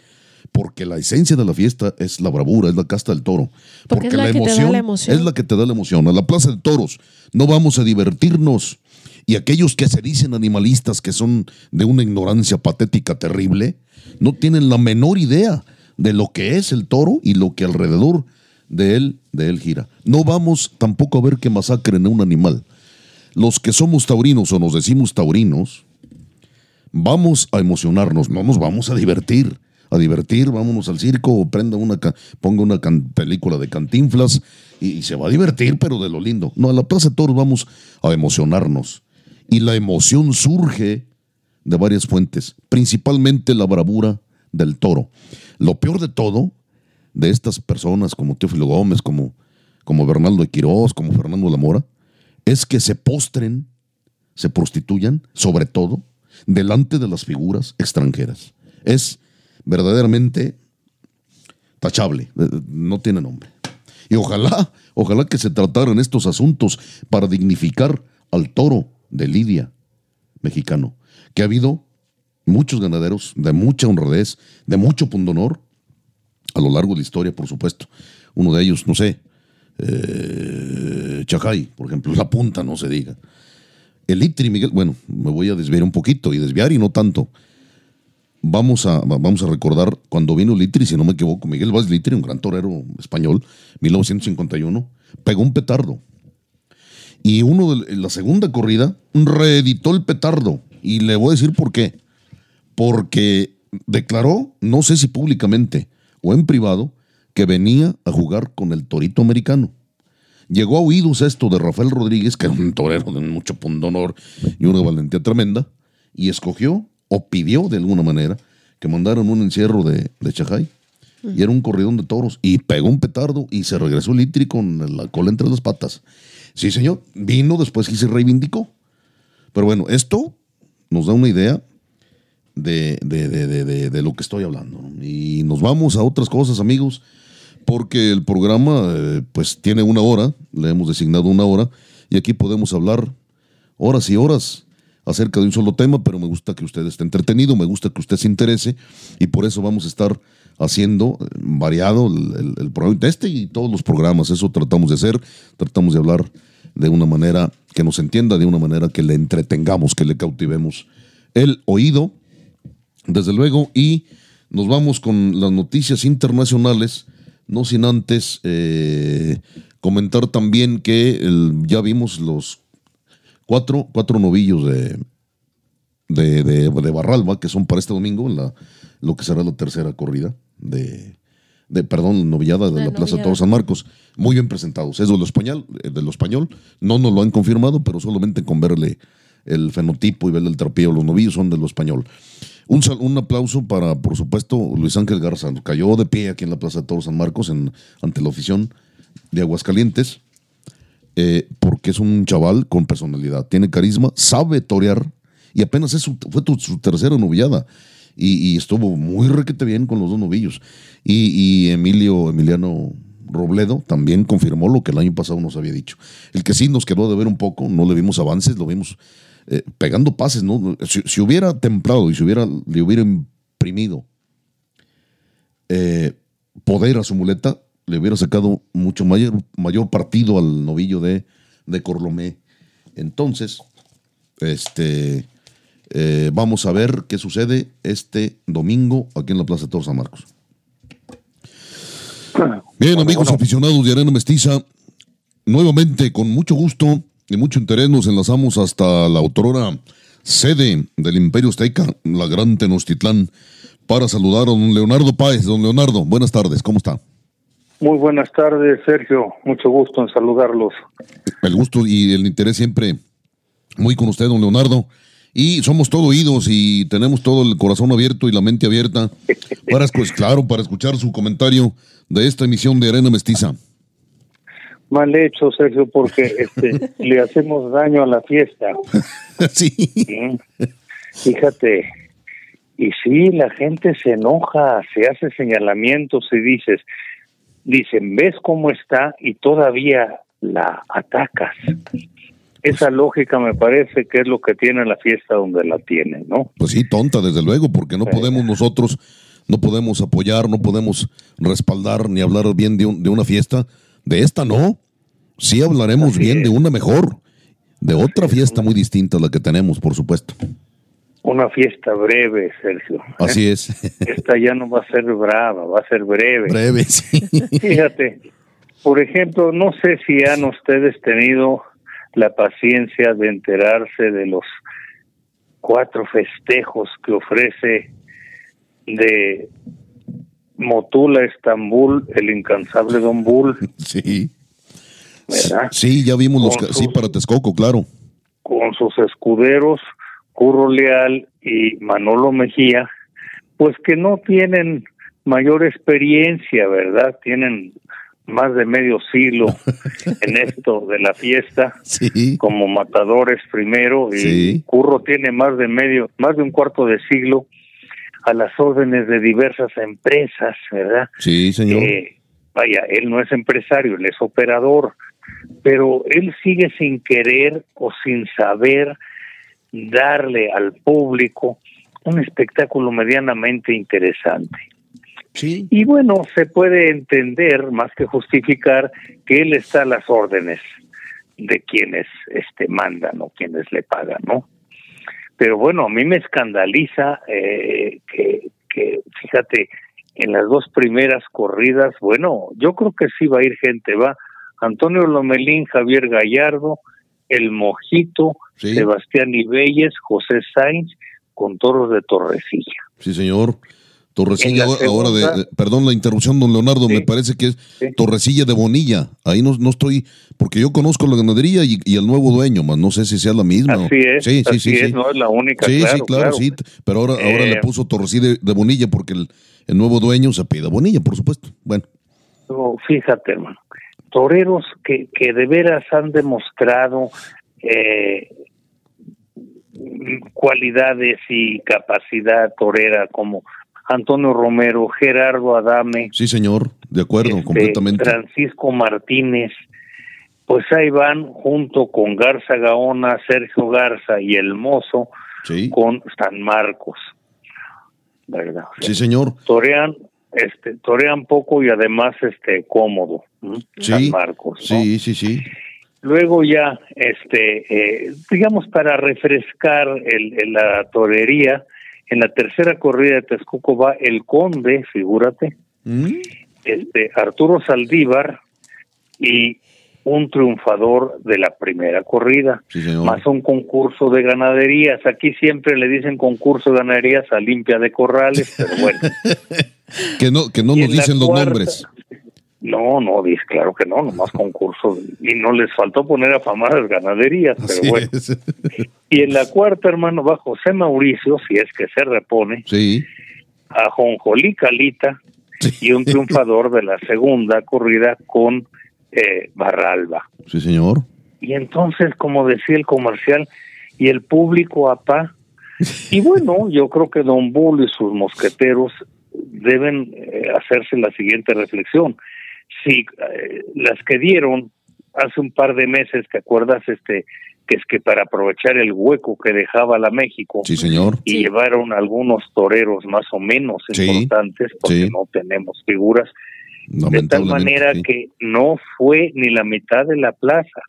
Porque la esencia de la fiesta es la bravura, es la casta del toro. Porque, es la, emoción, es la que te da la emoción. A la plaza de toros no vamos a divertirnos. Y aquellos que se dicen animalistas, que son de una ignorancia patética terrible, no tienen la menor idea de lo que es el toro y lo que alrededor de él, de él gira. No vamos tampoco a ver que masacren a un animal los que somos taurinos o nos decimos taurinos, vamos a emocionarnos, no nos vamos a divertir. A divertir, vámonos al circo o prenda una, ponga una película de cantinflas y, se va a divertir, pero de lo lindo. No, a la Plaza de Toros vamos a emocionarnos. Y la emoción surge de varias fuentes, principalmente la bravura del toro. Lo peor de todo, de estas personas como Teófilo Gómez, como, como Bernardo de Quirós, como Fernando Lamora, es que se postren, se prostituyan, sobre todo, delante de las figuras extranjeras. Es verdaderamente tachable, eh, no tiene nombre. Y ojalá, ojalá que se trataran estos asuntos para dignificar al toro de Lidia mexicano, que ha habido muchos ganaderos de mucha honradez, de mucho pundonor, a lo largo de la historia, por supuesto. Uno de ellos, no sé, eh, Chacay, por ejemplo, la punta, no se diga. El Itri, Miguel, bueno, me voy a desviar un poquito y desviar y no tanto. Vamos a, vamos a recordar cuando vino Litri, si no me equivoco, Miguel Vázquez Litri, un gran torero español, 1951, pegó un petardo. Y uno de la segunda corrida reeditó el petardo. Y le voy a decir por qué. Porque declaró, no sé si públicamente o en privado, que venía a jugar con el torito americano. Llegó a oídos esto de Rafael Rodríguez, que era un torero de mucho pundonor y una valentía tremenda, y escogió o pidió de alguna manera que mandaran un encierro de, de Chajay. Y era un corridón de toros. Y pegó un petardo y se regresó el Itri con la cola entre las patas. Sí, señor. Vino después y se reivindicó. Pero bueno, esto nos da una idea de, de, lo que estoy hablando. Y nos vamos a otras cosas, amigos porque el programa eh, pues tiene una hora, le hemos designado una hora, y aquí podemos hablar horas y horas acerca de un solo tema, pero me gusta que usted esté entretenido, me gusta que usted se interese, y por eso vamos a estar haciendo eh, variado el, programa de este y todos los programas, eso tratamos de hacer, tratamos de hablar de una manera que nos entienda, de una manera que le entretengamos, que le cautivemos el oído, desde luego, y nos vamos con las noticias internacionales no sin antes eh, comentar también que ya vimos los cuatro, cuatro novillos de, de, de, Barralba, que son para este domingo, la, lo que será la tercera corrida de, de perdón, novillada de la, Plaza de Todos San Marcos. Muy bien presentados. Es de lo español, eh, de lo español. No nos lo han confirmado, pero solamente con verle el fenotipo y verle el trapillo, los novillos son de lo español. Un, un aplauso para, por supuesto, Luis Ángel Garza. Cayó de pie aquí en la Plaza de Toros San Marcos en, ante la afición de Aguascalientes, eh, porque es un chaval con personalidad, tiene carisma, sabe torear y apenas es su- fue su tercera novillada. Y, y estuvo muy requete bien con los dos novillos. Y, y Emilio, Emiliano Robledo también confirmó lo que el año pasado nos había dicho. El que sí nos quedó de ver un poco, no le vimos avances, lo vimos eh, pegando pases, ¿no? Si, si hubiera templado y si hubiera, le hubiera imprimido eh, poder a su muleta, le hubiera sacado mucho mayor, mayor partido al novillo de, de Corlomé. Entonces, este, eh, vamos a ver qué sucede este domingo aquí en la Plaza de Toros San Marcos. Bien, amigos aficionados de Arena Mestiza, nuevamente con mucho gusto y mucho interés nos enlazamos hasta la autora sede del Imperio Azteca, la Gran Tenochtitlán, para saludar a don Leonardo Páez. Don Leonardo, buenas tardes, ¿cómo está?
Muy buenas tardes, Sergio. Mucho gusto en saludarlos.
El gusto y el interés siempre muy con usted, don Leonardo. Y somos todo oídos y tenemos todo el corazón abierto y la mente abierta para, escu- claro, para escuchar su comentario de esta emisión de Arena Mestiza.
Mal hecho, Sergio, porque este, le hacemos daño a la fiesta.
sí.
Fíjate. Y sí, la gente se enoja, se hace señalamientos y dices, dicen, ¿ves cómo está? Y todavía la atacas. Esa lógica me parece que es lo que tiene la fiesta donde la tiene, ¿no?
Pues sí, tonta, desde luego, porque no podemos nosotros, no podemos apoyar, no podemos respaldar ni hablar bien de, un- de una fiesta. De esta no. Sí hablaremos
Así
bien
es.
de una mejor, de otra fiesta muy distinta a la que tenemos, por supuesto.
Una fiesta breve, Sergio.
Así es.
Esta ya no va a ser brava, va a ser breve.
Breve, sí.
Fíjate, por ejemplo, no sé si han ustedes tenido la paciencia de enterarse de los cuatro festejos que ofrece de Motula, Estambul, el incansable Don Bull,
Sí.
¿verdad?
Sí, ya vimos los... Sí, para Texcoco, claro.
con sus escuderos, Curro Leal y Manolo Mejía, pues que no tienen mayor experiencia, ¿verdad? Tienen más de medio siglo en esto de la fiesta
Sí.
como matadores primero y
Sí.
Curro tiene más de medio, más de un cuarto de siglo a las órdenes de diversas empresas, ¿verdad?
Sí, señor.
Eh, vaya, él no es empresario, él es operador, pero él sigue sin querer o sin saber darle al público un espectáculo medianamente interesante.
Sí.
Y bueno, se puede entender más que justificar que él está a las órdenes de quienes este mandan o quienes le pagan, ¿no? Pero bueno, a mí me escandaliza eh, que, que, fíjate, en las dos primeras corridas, bueno, yo creo que sí va a ir gente, va Antonio Lomelín, Javier Gallardo, El Mojito,
Sí.
Sebastián Ibelles, José Sainz, con toros de Torrecilla.
Sí, señor. Torrecilla,
En la
ahora- ahora de,
segunda-
de- perdón la interrupción, don Leonardo,
Sí.
me parece que es
Sí.
Torrecilla de Bonilla. Ahí no, no estoy, porque yo conozco la ganadería y, y el nuevo dueño, más no sé si sea la misma. o-
Así es,
Sí, sí,
así
sí,
es,
sí.
no es la única,
Sí,
claro,
sí, claro, sí. Pero ahora, ahora
Eh,
le puso Torrecilla de, de Bonilla porque el, el nuevo dueño se pide Bonilla, por supuesto. Bueno,
No, fíjate, hermano, toreros que, que de veras han demostrado eh, cualidades y capacidad torera como Antonio Romero, Gerardo Adame,
sí, señor, de acuerdo,
este,
completamente.
Francisco Martínez, pues ahí van junto con Garza Gaona, Sergio Garza y el Mozo
Sí,
con San Marcos, ¿verdad? O sea,
sí, señor.
torean este torean poco y además este cómodo.
Sí,
San Marcos ¿no?
Sí, sí, sí.
luego ya este eh, digamos para refrescar el, el- la torería en la tercera corrida de Texcoco va el conde figúrate
¿Mm?
este Arturo Saldívar y un triunfador de la primera corrida
Sí,
más un concurso de ganaderías. Aquí siempre le dicen concurso de ganaderías a limpia de corrales, pero bueno.
Que no, que no
Y
nos dicen los
cuarta-
nombres.
No, no, dice, claro que no, nomás concurso. Y no les faltó poner a famadas ganaderías, pero bueno.
es.
Y en la cuarta, hermano, va José Mauricio, si es que se repone,
Sí.
a Jonjolí Calita y un triunfador de la segunda corrida con eh, Barralba.
Sí, señor.
Y entonces, como decía el comercial, y el público apá. Y bueno, yo creo que Don Bull y sus mosqueteros deben eh, hacerse la siguiente reflexión. Si eh, las que dieron hace un par de meses, ¿te acuerdas? Este, que es que para aprovechar el hueco que dejaba la México
Sí, señor.
y
Sí.
llevaron algunos toreros más o menos
Sí,
importantes, porque
sí.
no tenemos figuras, de tal manera
sí.
que no fue ni la mitad de la plaza.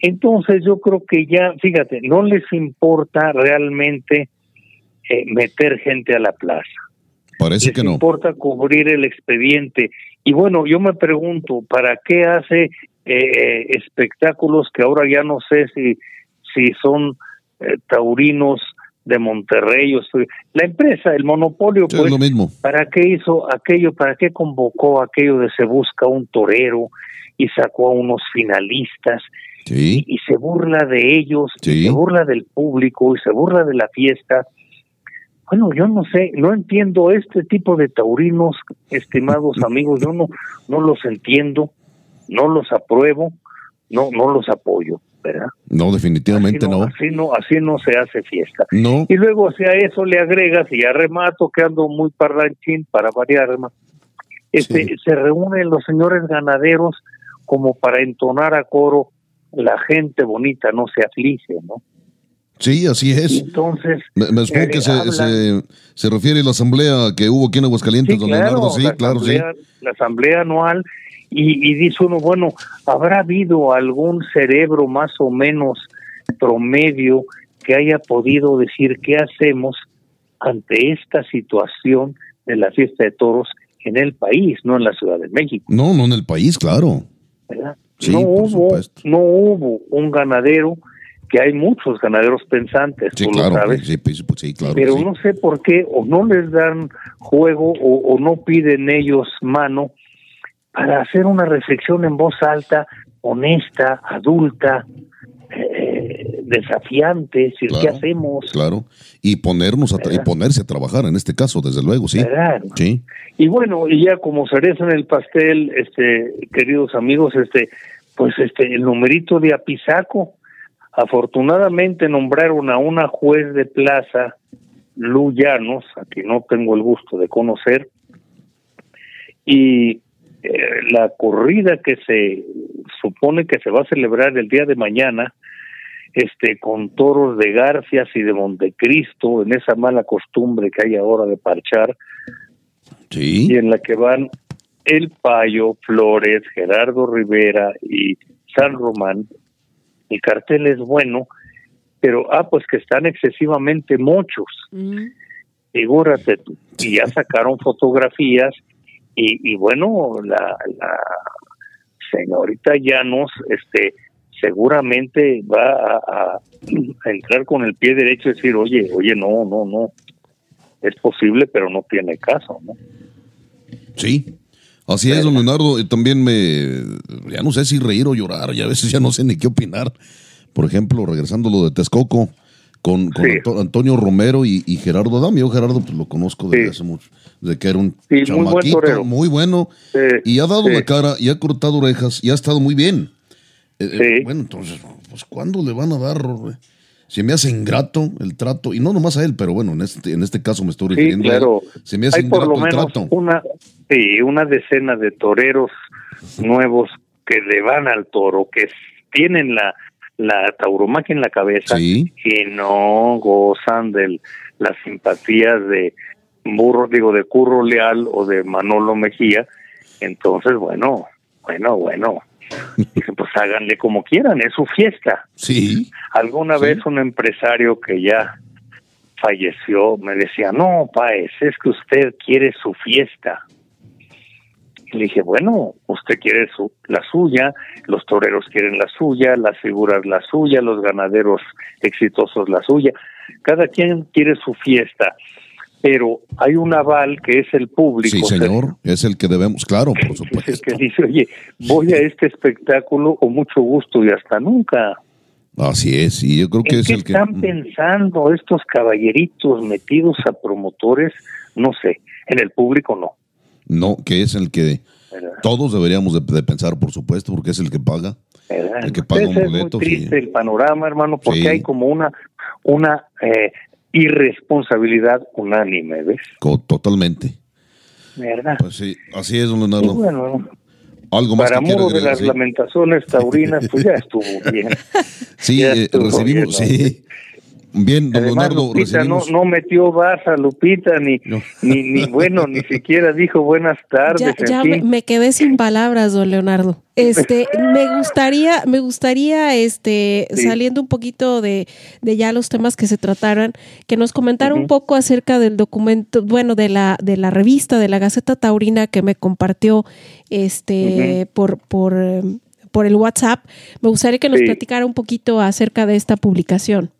Entonces yo creo que ya, fíjate, no les importa realmente eh, meter gente a la plaza.
Parece
les
que no.
importa cubrir el expediente. Y bueno, yo me pregunto, ¿para qué hace eh, espectáculos que ahora ya no sé si, si son eh, taurinos de Monterrey o si- la empresa, el monopolio,
Sí,
pues,
es lo mismo.
¿Para qué hizo aquello? ¿Para qué convocó aquello de se busca un torero y sacó a unos finalistas
Sí.
y se burla de ellos, y se burla del público y se burla de la fiesta? Bueno, yo no sé, no entiendo este tipo de taurinos, estimados amigos, yo no, no los entiendo, no los apruebo, no, no los apoyo, ¿verdad?
No, definitivamente
así no,
no.
Así no, así no se hace fiesta.
No.
Y luego si a eso le agregas, y ya remato que ando muy parlanchín para variar, este,
Sí.
se reúnen los señores ganaderos como para entonar a coro la gente bonita no se aflige, ¿no?
Sí, así
Y
es.
entonces,
Me, me supongo
eh,
que se, se, se refiere a la asamblea que hubo aquí en Aguascalientes,
sí,
don
claro,
Leonardo. Sí,
la
claro, sí.
la asamblea anual, y, y dice uno, bueno, ¿habrá habido algún cerebro más o menos promedio que haya podido decir qué hacemos ante esta situación de la fiesta de toros en el país, no en la Ciudad de México?
No, no en el país, claro.
¿verdad?
Sí,
no
por
hubo,
supuesto.
no hubo un ganadero, que hay muchos ganaderos pensantes,
Sí,
tú lo sabes,
Sí, pues, pues, sí, claro.
pero no sé por qué o no les dan juego o, o no piden ellos mano para hacer una reflexión en voz alta, honesta, adulta, eh, desafiante, decir, ¿qué
Claro,
hacemos?
Claro. Y ponernos a y ponerse a trabajar en este caso, desde luego, sí.
¿Verdad?
Sí.
Y bueno, y ya como cereza en el pastel, este, queridos amigos, este, pues este, el numerito de Apizaco, afortunadamente nombraron a una juez de plaza, Lu Llanos, a quien no tengo el gusto de conocer, y eh, la corrida que se supone que se va a celebrar el día de mañana, este, con toros de Garcias y de Montecristo, en esa mala costumbre que hay ahora de parchar,
Sí.
y en la que van El Payo, Flores, Gerardo Rivera y San Román. El cartel es bueno, pero, ah, pues que están excesivamente muchos,
Mm.
figúrate tú. Y ya sacaron fotografías y, y bueno, la, la señorita Llanos, este, seguramente va a, a- a entrar con el pie derecho y decir, oye, oye, no, no, no, es posible, pero no tiene caso, ¿no?
Sí. Así es, don Leonardo. y También me. Ya no sé si reír o llorar. Ya a veces ya no sé ni qué opinar. Por ejemplo, regresando a lo de Texcoco, con, con
Sí.
Anto- Antonio Romero y, y Gerardo Adame. Yo, Gerardo, pues lo conozco desde
Sí.
hace mucho. Desde que era un
Sí, muy buen
chamaquito, muy bueno.
Sí,
Y ha dado la cara, y ha cortado orejas, y ha estado muy bien. Eh, eh, bueno, entonces, pues, ¿cuándo le van a dar? Se me hace ingrato el trato, y no nomás a él, pero bueno, en este, en este caso me estoy
Sí,
refiriendo a él.
claro.
Se me hace
Hay por lo
el
menos
trato.
una, sí, una decena de toreros nuevos que le van al toro, que tienen la, la tauromaquia en la cabeza
Sí.
y no gozan de las simpatías de Burro, digo, de Curro Leal o de Manolo Mejía. Entonces, bueno, bueno, bueno. Dije, pues háganle como quieran, es su fiesta.
Sí.
Alguna
Sí.
vez un empresario que ya falleció me decía, no, Paez, es que usted quiere su fiesta. Y le dije, bueno, usted quiere su, la suya, los toreros quieren la suya, las figuras la suya, los ganaderos exitosos la suya. Cada quien quiere su fiesta, pero hay un aval que es el público.
Sí, señor, es el que debemos, claro, por
Es el
supuesto.
que dice, oye, voy a este espectáculo con mucho gusto y hasta nunca.
Así es, y yo creo que
¿En
es el que...
están pensando estos caballeritos metidos a promotores? No sé, en el público no.
No, que es el que
¿verdad?
todos deberíamos de, de pensar, por supuesto, porque es el que paga.
¿verdad?
El que paga un
Ese es
boleto,
muy
sí.
triste el panorama, hermano, porque
Sí.
hay como una una eh, irresponsabilidad unánime, ¿ves?
Totalmente.
¿Verdad?
Pues sí, así es, don
Y
Leonardo.
bueno,
Algo más
para
que
muro de las lamentaciones taurinas, pues ya estuvo bien.
Sí,
Ya
eh,
estuvo
recibimos,
bien,
sí. Bien, don
Además,
Leonardo,
Lupita no,
recibimos...
no metió baza, Lupita, ni,
No.
ni, ni bueno, ni siquiera dijo buenas tardes.
Ya, ya me, quedé sin palabras, don Leonardo. Este, me gustaría, me gustaría, este,
Sí.
saliendo un poquito de, de ya los temas que se trataran, que nos comentara un poco acerca del documento, bueno, de la, de la revista, de la Gaceta Taurina que me compartió, este, por, por, por el WhatsApp. Me gustaría que nos
Sí.
platicara un poquito acerca de esta publicación,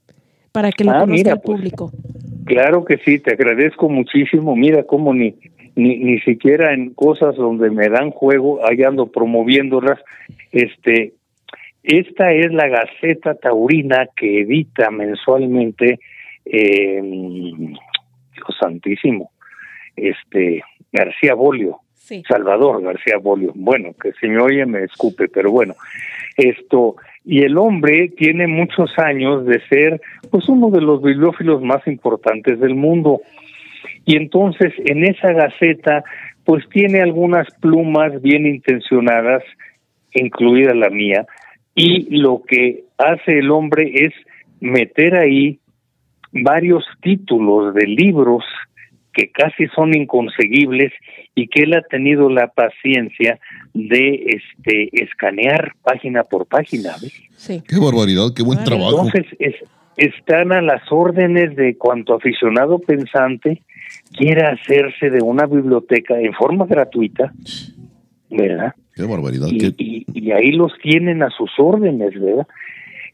para que lo
Ah,
conozca
mira,
el
pues.
público.
Claro que sí, te agradezco muchísimo. Mira cómo ni, ni, ni siquiera en cosas donde me dan juego, ahí ando promoviéndolas. Este, esta es la Gaceta Taurina que edita mensualmente, eh, Dios santísimo, este, García Bolio.
Sí.
Salvador García Bolio. Bueno, que si me oye me escupe, pero bueno, esto, y el hombre tiene muchos años de ser pues uno de los bibliófilos más importantes del mundo. Y entonces en esa gaceta pues tiene algunas plumas bien intencionadas, incluida la mía, y lo que hace el hombre es meter ahí varios títulos de libros que casi son inconseguibles y que él ha tenido la paciencia de este escanear página por página. ¿ves?
Sí.
Qué barbaridad, qué buen trabajo.
Entonces es- están a las órdenes de cuanto aficionado pensante quiera hacerse de una biblioteca en forma gratuita, ¿verdad?
Qué barbaridad.
y,
qué-
y- y ahí los tienen a sus órdenes, ¿verdad?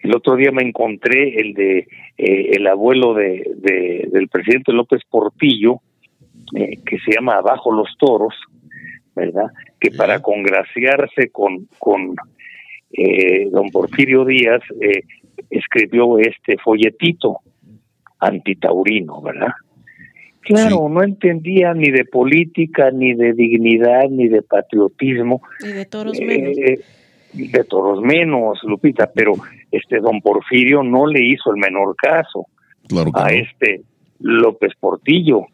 El otro día me encontré el de eh, el abuelo de, de- del presidente López Portillo, eh, que se llama Abajo los Toros, ¿verdad? Que
Sí.
para congraciarse con, con eh, don Porfirio Díaz eh, escribió este folletito antitaurino, ¿verdad? Claro, no entendía ni de política, ni de dignidad, ni de patriotismo,
Y de toros menos.
de todos menos, Lupita, pero este don Porfirio no le hizo el menor caso
claro que
a
no.
este López Portillo,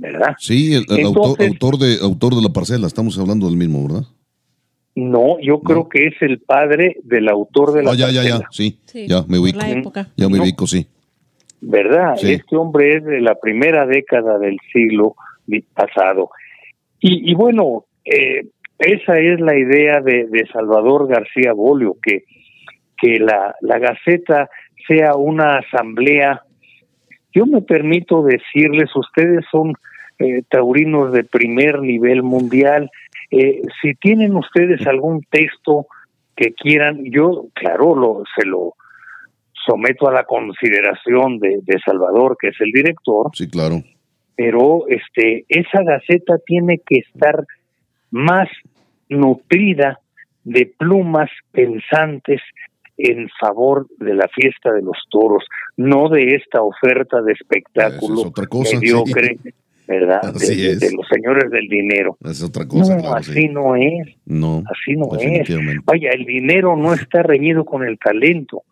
¿verdad?
Sí, el, el autor,
Entonces-
autor, de, autor de la parcela, estamos hablando del mismo, ¿verdad?
No, yo creo que es el padre del autor de la
Ah, ya, ya, ya, sí,
Sí,
ya me ubico,
la época.
ya me
No.
ubico, sí.
¿verdad?
Sí.
Este hombre es de la primera década del siglo pasado. Y, y bueno, eh, esa es la idea de, de Salvador García Bolio, que, que la, la Gaceta sea una asamblea. Yo me permito decirles, ustedes son eh, taurinos de primer nivel mundial. Eh, si tienen ustedes algún texto que quieran, yo, claro, lo, se lo someto a la consideración de, de Salvador, que es el director,
Sí, claro.
pero este esa gaceta tiene que estar más nutrida de plumas pensantes en favor de la fiesta de los toros, no de esta oferta de espectáculo
es otra cosa,
mediocre, ¿verdad? De-
Así
de,
es.
de los señores del dinero.
Es otra cosa,
no,
claro,
así
sí.
no es,
No,
así no es. Vaya, el dinero no está reñido con el talento.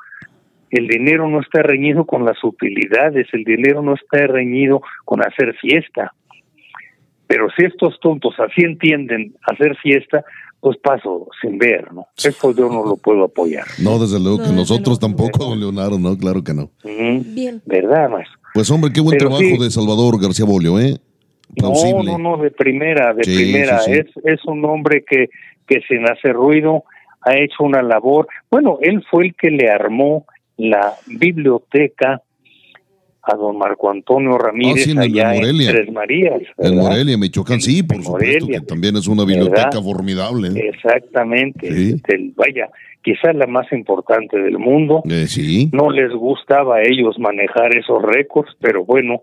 El dinero no está reñido con las utilidades, el dinero no está reñido con hacer fiesta. Pero si estos tontos así entienden hacer fiesta, pues paso sin ver, ¿no? Eso yo no lo puedo apoyar.
No, desde luego
No,
que nosotros
luego.
tampoco, don Leonardo, no, claro que no.
Bien.
¿Verdad, más?
Pues hombre, qué buen
Pero
trabajo
sí.
de Salvador García Bolio, ¿eh?
No,
Plausible.
no, no, de primera, de
Sí,
primera.
sí, sí.
Es, es un hombre que, que sin hacer ruido ha hecho una labor. Bueno, él fue el que le armó la biblioteca a don Marco Antonio Ramírez
Ah, sí, en- en
allá en,
Morelia.
Tres Marías.
En
¿verdad?
Morelia, Michoacán, sí, por
En
supuesto,
Morelia.
que también es una biblioteca
¿Verdad?
formidable. ¿eh?
Exactamente.
Sí.
Del- vaya, quizás la más importante del mundo.
Eh, sí,
No les gustaba a ellos manejar esos récords, pero bueno,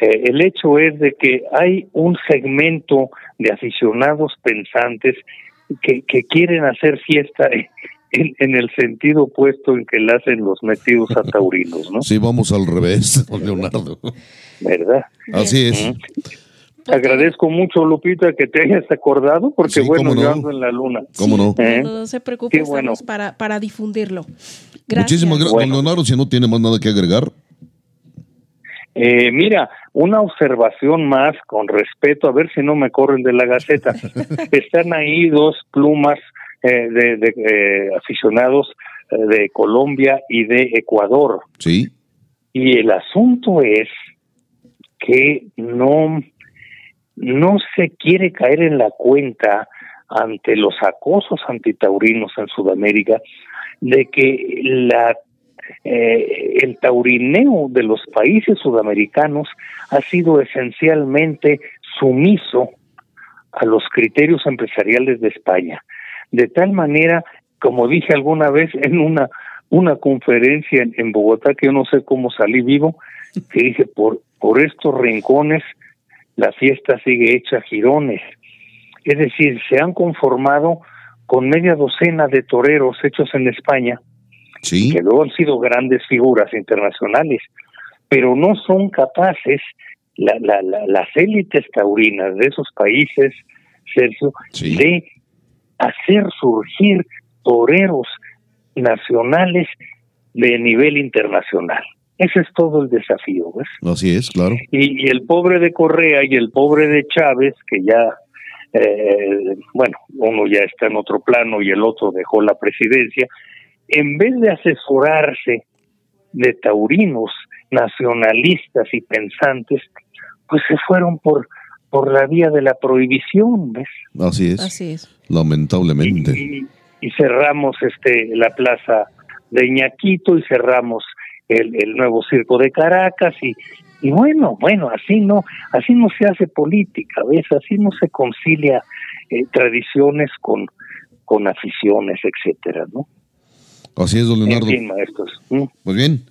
eh, el hecho es de que hay un segmento de aficionados pensantes que, que quieren hacer fiesta en, en, el sentido opuesto en que le hacen los metidos a taurinos, ¿no?
Sí, vamos al revés, Leonardo.
¿Verdad?
Así es.
Agradezco mucho, Lupita, que te hayas acordado, porque bueno, yo ando en la luna.
¿Cómo no?
¿Eh? No se preocupe, para, para difundirlo.
Muchísimas gracias, Leonardo. Si no tiene más nada que agregar.
Eh, mira, una observación más con respeto, a ver si no me corren de la gaceta. Están ahí dos plumas eh, de, eh, aficionados de Colombia y de Ecuador.
Sí.
Y el asunto es que no, no se quiere caer en la cuenta ante los acosos antitaurinos en Sudamérica de que la eh, el taurineo de los países sudamericanos ha sido esencialmente sumiso a los criterios empresariales de España, de tal manera, como dije alguna vez en una una conferencia en, Bogotá que yo no sé cómo salí vivo, que dije por por estos rincones la fiesta sigue hecha girones, es decir, se han conformado con media docena de toreros hechos en España que luego han sido grandes figuras internacionales, pero no son capaces la, la, las élites taurinas de esos países, Sergio, de hacer surgir toreros nacionales de nivel internacional. Ese es todo el desafío, ¿ves?
Así es, claro.
Y, el pobre de Correa y el pobre de Chávez, que ya, eh, bueno, uno ya está en otro plano y el otro dejó la presidencia, en vez de asesorarse de taurinos nacionalistas y pensantes, pues se fueron por por la vía de la prohibición, ¿ves?
Así es.
Así es.
Lamentablemente.
Y, cerramos este la plaza de Iñaquito y cerramos el, el nuevo circo de Caracas y, y bueno, bueno, así no, así no se hace política, ¿ves? Así no se concilia eh, tradiciones con, con aficiones, etcétera, ¿no?
Así es, don Leonardo. Pues bien.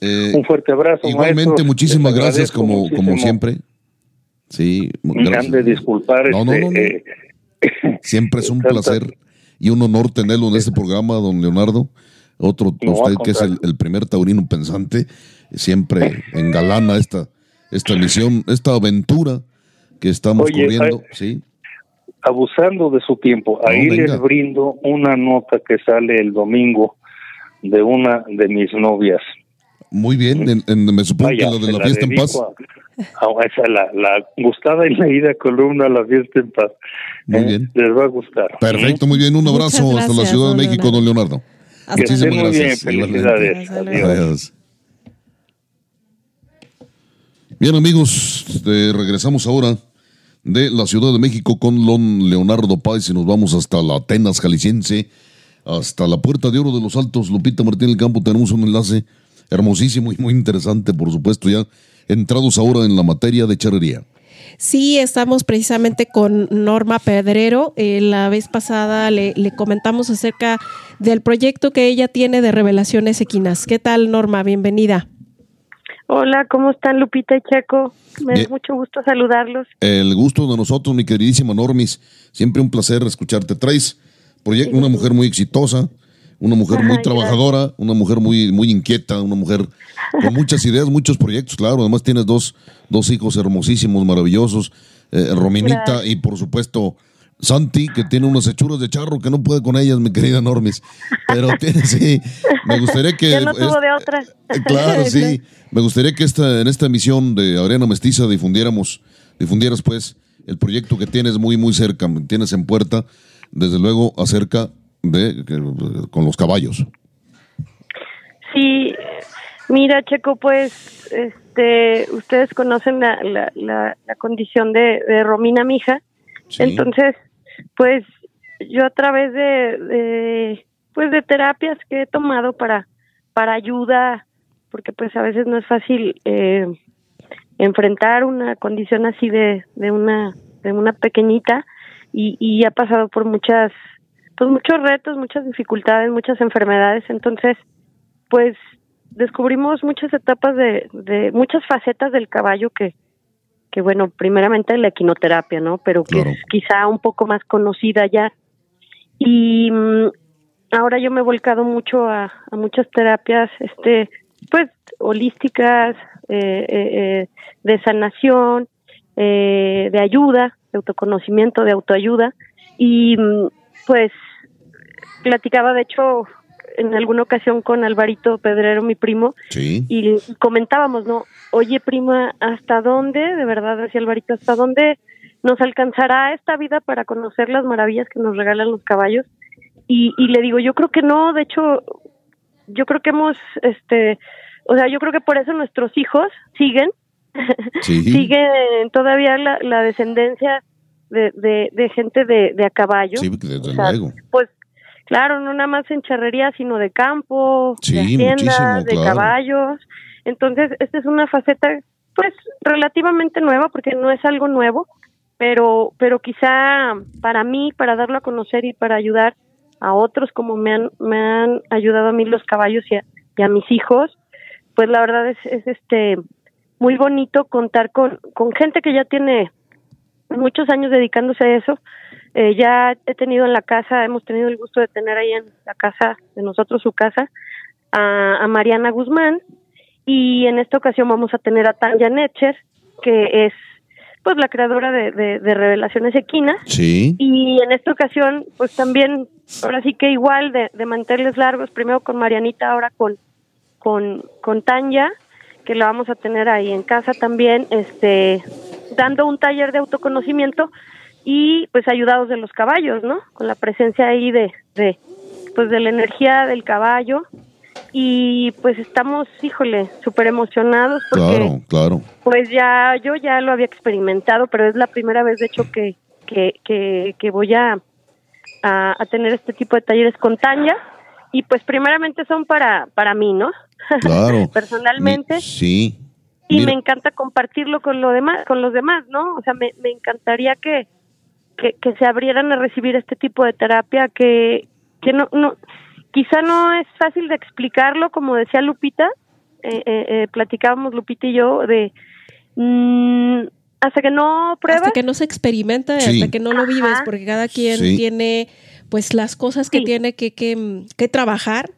Eh, un fuerte abrazo.
Igualmente, muchísimas gracias como, como siempre. Sí,
gracias. de disculpar.
No, no, este, no, Siempre es un placer y un honor tenerlo en este programa, don Leonardo. Otro, usted que es el, primer taurino pensante, siempre engalana esta, esta misión, esta aventura que estamos corriendo. sí
abusando de su tiempo. Ahí les brindo una nota que sale el domingo de una de mis novias.
Muy bien, me supongo que la de la, fiesta en paz.
esa, la, la gustada y leída columna La fiesta en paz.
Muy ¿Eh? bien.
Les va a gustar.
Perfecto, muy bien. Un abrazo hasta la Ciudad de México, don Leonardo.
Muchísimas gracias. Bien, felicidades. Adiós.
Bien, amigos, regresamos ahora de la Ciudad de México con Lon Leonardo Páez y nos vamos hasta la Atenas Jalisciense, hasta la Puerta de Oro de los Altos. Lupita Martín del Campo, tenemos un enlace hermosísimo y muy interesante, por supuesto, ya entrados ahora en la materia de charrería.
Sí, estamos precisamente con Norma Pedrero. Eh, la vez pasada le, le, comentamos acerca del proyecto que ella tiene de revelaciones equinas. ¿Qué tal, Norma? Bienvenida.
Hola, ¿cómo están Lupita y Checo? Me da mucho gusto saludarlos.
El gusto de nosotros, mi queridísima Normis. Siempre un placer escucharte. Traes proyecto, una mujer muy exitosa, una mujer muy trabajadora, una mujer muy, muy inquieta, una mujer con muchas ideas, muchos proyectos, claro. Además tienes dos, dos hijos hermosísimos, maravillosos, eh, Rominita y por supuesto Santi, que tiene unas hechuras de charro que no puede con ellas, mi querida Normis. Pero tiene, sí, me gustaría que...
Ya no tuvo de otra.
Eh, claro, sí. Me gustaría que esta, en esta emisión de Arena Mestiza difundiéramos, difundieras pues el proyecto que tienes muy, muy cerca, tienes en puerta, desde luego acerca de, con los caballos.
Sí, mira Checo, pues este, ustedes conocen la, la, la, condición de, de Romina Mija, entonces pues yo a través de, pues de terapias que he tomado para para ayuda porque pues a veces no es fácil eh, enfrentar una condición así de, de una de una pequeñita y, y ha pasado por muchas pues muchos retos muchas dificultades muchas enfermedades entonces pues descubrimos muchas etapas de, de muchas facetas del caballo que que bueno, primeramente la equinoterapia, ¿no? Pero que es quizá un poco más conocida ya. Y, mm, ahora yo me he volcado mucho a, muchas terapias, este, pues, holísticas, eh, eh, de sanación, de ayuda, de autoconocimiento, de autoayuda. Y mm, pues platicaba, de hecho, en alguna ocasión con Alvarito Pedrero, mi primo, y comentábamos, ¿no? Oye, prima, ¿hasta dónde, de verdad, decía Alvarito, hasta dónde nos alcanzará esta vida para conocer las maravillas que nos regalan los caballos? Y, y le digo, yo creo que no, de hecho, yo creo que hemos, este, o sea, yo creo que por eso nuestros hijos siguen, siguen todavía la, la descendencia de, de, de gente de, de a caballo.
Sí, desde luego.
Pues Claro, no nada más en charrería, sino de campo, de haciendas, de caballos. Entonces, esta es una faceta, pues, relativamente nueva, porque no es algo nuevo, pero, pero quizá para mí, para darlo a conocer y para ayudar a otros como me han, me han ayudado a mí los caballos y a, mis hijos, pues la verdad es, es este muy bonito contar con, con gente que ya tiene muchos años dedicándose a eso, eh, ya he tenido en la casa, hemos tenido el gusto de tener ahí en la casa de nosotros, su casa, a, Mariana Guzmán. Y en esta ocasión vamos a tener a Tanya Netcher, que es pues la creadora de, de, Revelaciones Equina.
Sí.
Y en esta ocasión, pues también, ahora sí que igual de, de mantenerles largos, primero con Marianita, ahora con, con, con Tanya, que la vamos a tener ahí en casa también, este, dando un taller de autoconocimiento y pues ayudados de los caballos, ¿no? Con la presencia ahí de, de pues de la energía del caballo y pues estamos, híjole, súper emocionados porque
claro, claro.
pues ya yo ya lo había experimentado, pero es la primera vez de hecho que que, que, que voy a, a, tener este tipo de talleres con Tanya y pues primeramente son para para mí, ¿no?
Claro.
Personalmente.
sí.
Y me encanta compartirlo con lo demás, con los demás, ¿no? O sea, me, me encantaría que, que, se abrieran a recibir este tipo de terapia que, que no, no, quizá no es fácil de explicarlo, como decía Lupita, eh, eh, eh platicábamos Lupita y yo de mm, hasta que no pruebas.
Hasta que no se experimenta, hasta que no lo vives, porque cada quien tiene pues las cosas que tiene que, que, que trabajar.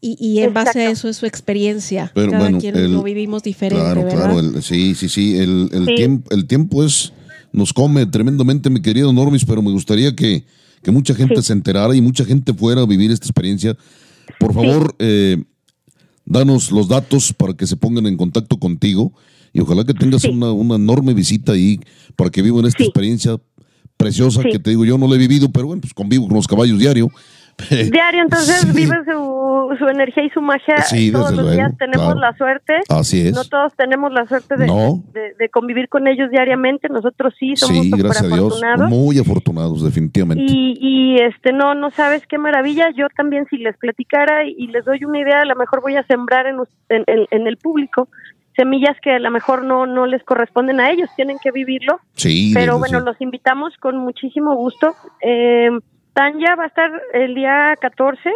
Y, y, en base a eso es su experiencia. Cada quien lo vivimos diferente.
Claro,
¿verdad?
claro. sí, sí, sí. El, el, Tiempo, el tiempo es nos come tremendamente, mi querido Normis, pero me gustaría que, mucha gente se enterara y mucha gente fuera a vivir esta experiencia. Por favor, eh, danos los datos para que se pongan en contacto contigo y ojalá que tengas una, una, enorme visita ahí para que vivan esta experiencia preciosa que te digo, yo no la he vivido, pero bueno, pues convivo con los caballos diario.
Diario, entonces vive su, su energía y su magia todos los días. Tenemos la suerte.
Así es.
No todos tenemos la suerte de, de, convivir con ellos diariamente. Nosotros sí somos
sí, gracias a Dios. Muy afortunados, definitivamente.
Y, y, este no no sabes qué maravilla. Yo también, si les platicara y, les doy una idea, a lo mejor voy a sembrar en, en, en el público semillas que a lo mejor no, no les corresponden a ellos, tienen que vivirlo.
Sí,
pero bueno, los invitamos con muchísimo gusto. Eh, Tanya va a estar el día 14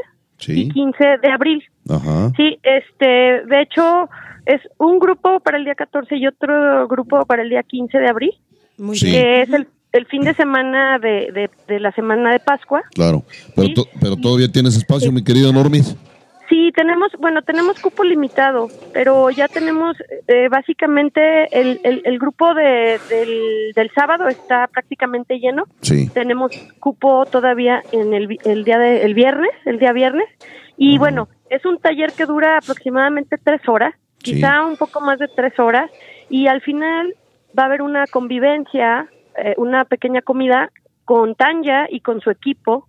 y 15 de abril.
Ajá.
Sí, este, de hecho, es un grupo para el día 14 y otro grupo para el día 15 de abril,
Muy
que es el, el, fin de semana de, de, la semana de Pascua.
Claro, pero, pero todavía tienes espacio, mi querido Normis.
Sí, tenemos, bueno, tenemos cupo limitado, pero ya tenemos eh, básicamente el, el, grupo de, del, sábado está prácticamente lleno.
Sí.
Tenemos cupo todavía en el, el día de el viernes, el día viernes, y bueno, es un taller que dura aproximadamente tres horas, quizá un poco más de tres horas, y al final va a haber una convivencia, eh, una pequeña comida con Tanya y con su equipo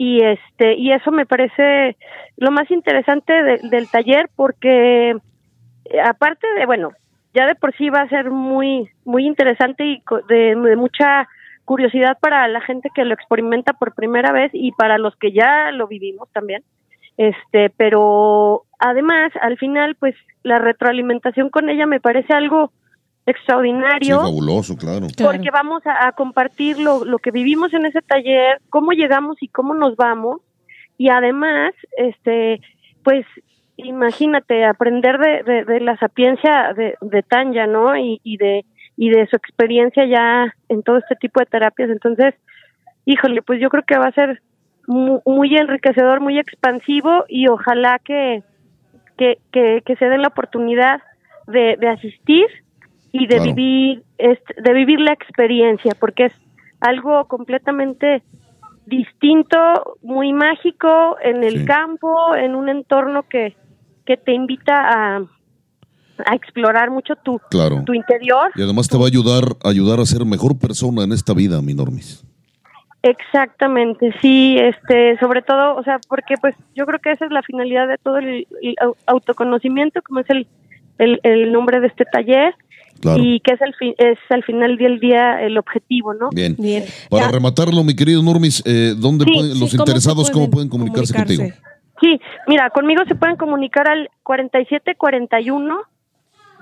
y este y eso me parece lo más interesante del taller porque eh, aparte de bueno ya de por sí va a ser muy muy interesante y de, mucha curiosidad para la gente que lo experimenta por primera vez y para los que ya lo vivimos también. Este pero además al final pues la retroalimentación con ella me parece algo extraordinario.
fabuloso, claro.
Porque vamos a, compartir lo, lo, que vivimos en ese taller, cómo llegamos y cómo nos vamos. Y además, este, pues imagínate, aprender de, de, la sapiencia de, de Tanya, ¿no? Y, y, de, y de su experiencia ya en todo este tipo de terapias. Entonces, híjole, pues yo creo que va a ser muy, enriquecedor, muy expansivo y ojalá que, que, que, se den la oportunidad de, de asistir y de vivir de vivir la experiencia porque es algo completamente distinto, muy mágico en el campo, en un entorno que, que te invita a, a explorar mucho tu, tu interior.
Y además te va a ayudar, ayudar a ser mejor persona en esta vida, mi Normis.
Exactamente, sí, este, sobre todo, o sea, porque pues yo creo que esa es la finalidad de todo el, autoconocimiento, como es el, el, nombre de este taller, y que es el es al final del día el objetivo, ¿no?
Bien. Bien. Para rematarlo, mi querido Normis, eh, ¿dónde pueden, los interesados cómo pueden comunicarse, contigo?
Sí, mira, conmigo se pueden comunicar al 4741